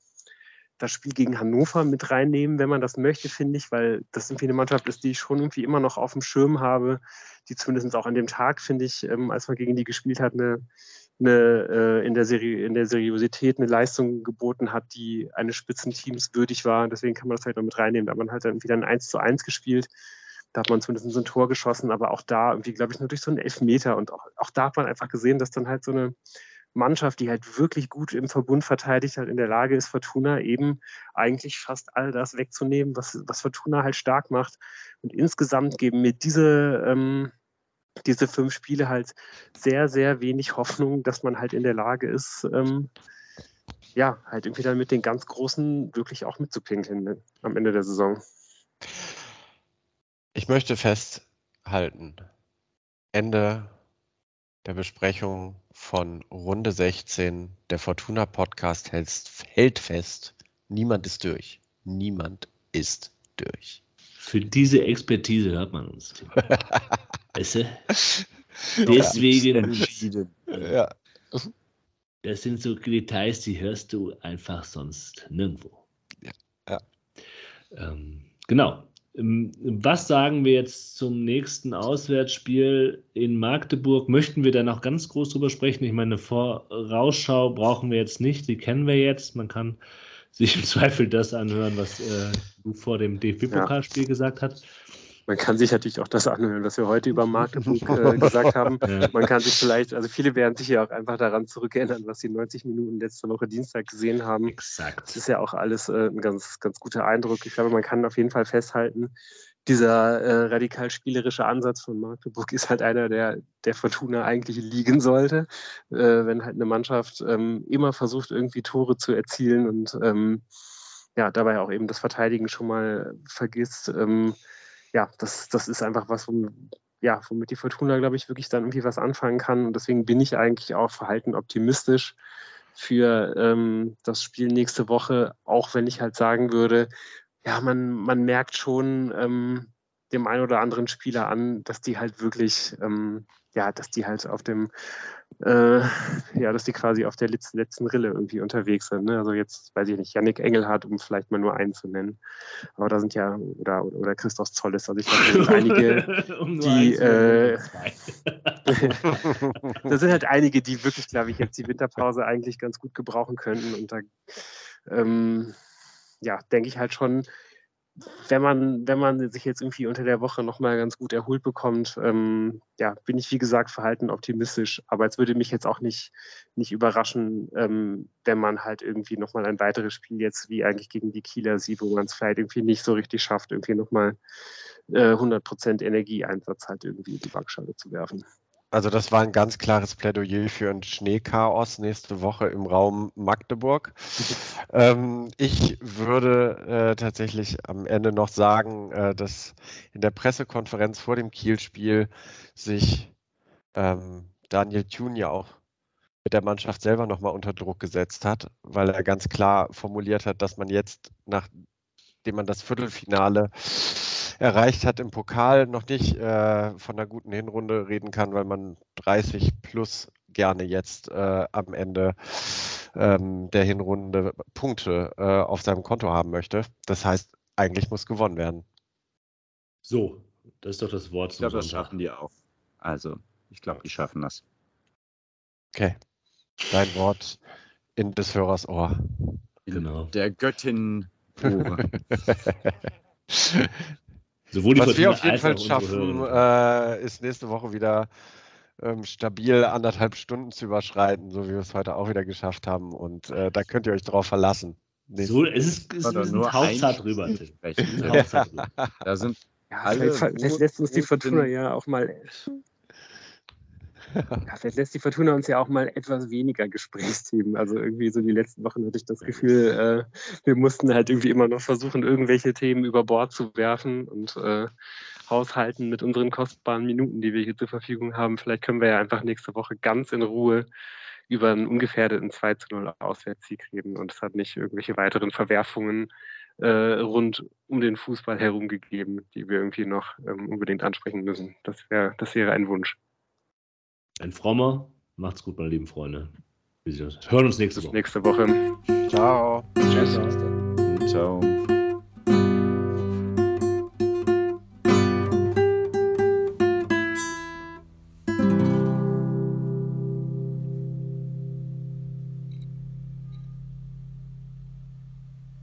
das Spiel gegen Hannover mit reinnehmen, wenn man das möchte, finde ich, weil das irgendwie eine Mannschaft ist, die ich schon irgendwie immer noch auf dem Schirm habe, die zumindest auch an dem Tag, finde ich, ähm, als man gegen die gespielt hat, eine, eine, äh, in, der Serie, in der Seriosität eine Leistung geboten hat, die eines Spitzenteams würdig war. Deswegen kann man das vielleicht noch mit reinnehmen. Da hat man halt dann wieder ein 1 zu 1 gespielt da hat man zumindest ein Tor geschossen, aber auch da irgendwie, glaube ich, nur durch so einen Elfmeter. Und auch, auch da hat man einfach gesehen, dass dann halt so eine Mannschaft, die halt wirklich gut im Verbund verteidigt, halt in der Lage ist, Fortuna eben eigentlich fast all das wegzunehmen, was, was Fortuna halt stark macht. Und insgesamt geben mir diese, ähm, diese fünf Spiele halt sehr, sehr wenig Hoffnung, dass man halt in der Lage ist, ähm, ja, halt irgendwie dann mit den ganz Großen wirklich auch mitzupinkeln ne, am Ende der Saison. Ich möchte festhalten, Ende der Besprechung von Runde 16. Der Fortuna Podcast hält fest, niemand ist durch. Niemand ist durch. Für diese Expertise hört man uns. weißt du? Deswegen. Ja. Das sind so Details, die hörst du einfach sonst nirgendwo. Ja. ja. Ähm, genau. Ähm, was sagen wir jetzt zum nächsten Auswärtsspiel in Magdeburg? Möchten wir da noch ganz groß drüber sprechen? Ich meine, Vorausschau brauchen wir jetzt nicht, die kennen wir jetzt. Man kann sich im Zweifel das anhören, was äh, du vor dem DFB-Pokalspiel ja. gesagt hast. Man kann sich natürlich auch das anhören, was wir heute über Magdeburg äh, gesagt haben. Man kann sich vielleicht, also viele werden sich ja auch einfach daran zurückerinnern, was sie 90 Minuten letzte Woche Dienstag gesehen haben. Exakt. Das ist ja auch alles äh, ein ganz, ganz guter Eindruck. Ich glaube, man kann auf jeden Fall festhalten, dieser äh, radikal spielerische Ansatz von Magdeburg ist halt einer, der der Fortuna eigentlich liegen sollte, äh, wenn halt eine Mannschaft ähm, immer versucht, irgendwie Tore zu erzielen und ähm, ja, dabei auch eben das Verteidigen schon mal vergisst. Ähm, ja, das, das ist einfach was, womit, ja, womit die Fortuna, glaube ich, wirklich dann irgendwie was anfangen kann. Und deswegen bin ich eigentlich auch verhalten optimistisch für ähm, das Spiel nächste Woche, auch wenn ich halt sagen würde, ja, man, man merkt schon ähm, dem einen oder anderen Spieler an, dass die halt wirklich, ähm, ja, dass die halt auf dem äh, ja, dass die quasi auf der letzten, letzten Rille irgendwie unterwegs sind. Ne? Also jetzt weiß ich nicht, Yannick Engelhardt, um vielleicht mal nur einen zu nennen. Aber da sind ja, oder, oder Christoph Zolles, also ich glaube, da sind einige, um die äh, da sind halt einige, die wirklich, glaube ich, jetzt die Winterpause eigentlich ganz gut gebrauchen könnten. Und da ähm, ja, denke ich halt schon, wenn man, wenn man sich jetzt irgendwie unter der Woche nochmal ganz gut erholt bekommt, ähm, ja, bin ich wie gesagt verhalten optimistisch. Aber es würde mich jetzt auch nicht, nicht überraschen, ähm, wenn man halt irgendwie nochmal ein weiteres Spiel jetzt wie eigentlich gegen die Kieler sieht, wo man es vielleicht irgendwie nicht so richtig schafft, irgendwie nochmal äh, 100% Energieeinsatz halt irgendwie in die Waagschale zu werfen. Also das war ein ganz klares Plädoyer für ein Schneechaos nächste Woche im Raum Magdeburg. ähm, ich würde äh, tatsächlich am Ende noch sagen, äh, dass in der Pressekonferenz vor dem Kiel-Spiel sich ähm, Daniel Thun ja auch mit der Mannschaft selber nochmal unter Druck gesetzt hat, weil er ganz klar formuliert hat, dass man jetzt, nachdem man das Viertelfinale erreicht hat im Pokal, noch nicht äh, von einer guten Hinrunde reden kann, weil man 30 plus gerne jetzt äh, am Ende ähm, der Hinrunde Punkte äh, auf seinem Konto haben möchte. Das heißt, eigentlich muss gewonnen werden. So, das ist doch das Wort. Ich glaube, das schaffen die auch. Also, ich glaube, die schaffen das. Okay. Dein Wort in des Hörers Ohr. Genau. Der Göttin Ohr. Sowohl die Was wir auf jeden Fall schaffen, äh, ist nächste Woche wieder ähm, stabil anderthalb Stunden zu überschreiten, so wie wir es heute auch wieder geschafft haben. Und äh, da könnt ihr euch drauf verlassen. So, es ist, es ist nur Hauptzeit drüber. Da sind ja, alle vielleicht lässt uns die Fortuna ja auch mal ja, vielleicht lässt die Fortuna uns ja auch mal etwas weniger Gesprächsthemen. Also irgendwie so die letzten Wochen hatte ich das Gefühl, äh, wir mussten halt irgendwie immer noch versuchen, irgendwelche Themen über Bord zu werfen und äh, haushalten mit unseren kostbaren Minuten, die wir hier zur Verfügung haben. Vielleicht können wir ja einfach nächste Woche ganz in Ruhe über einen ungefährdeten 2 zu 0 Auswärtssieg reden und es hat nicht irgendwelche weiteren Verwerfungen äh, rund um den Fußball herum gegeben, die wir irgendwie noch ähm, unbedingt ansprechen müssen. Das, wär, das wäre ein Wunsch ein frommer. Macht's gut, meine lieben Freunde. Wir hören uns nächste Woche. Nächste Woche. Ciao. Tschüss. Ciao.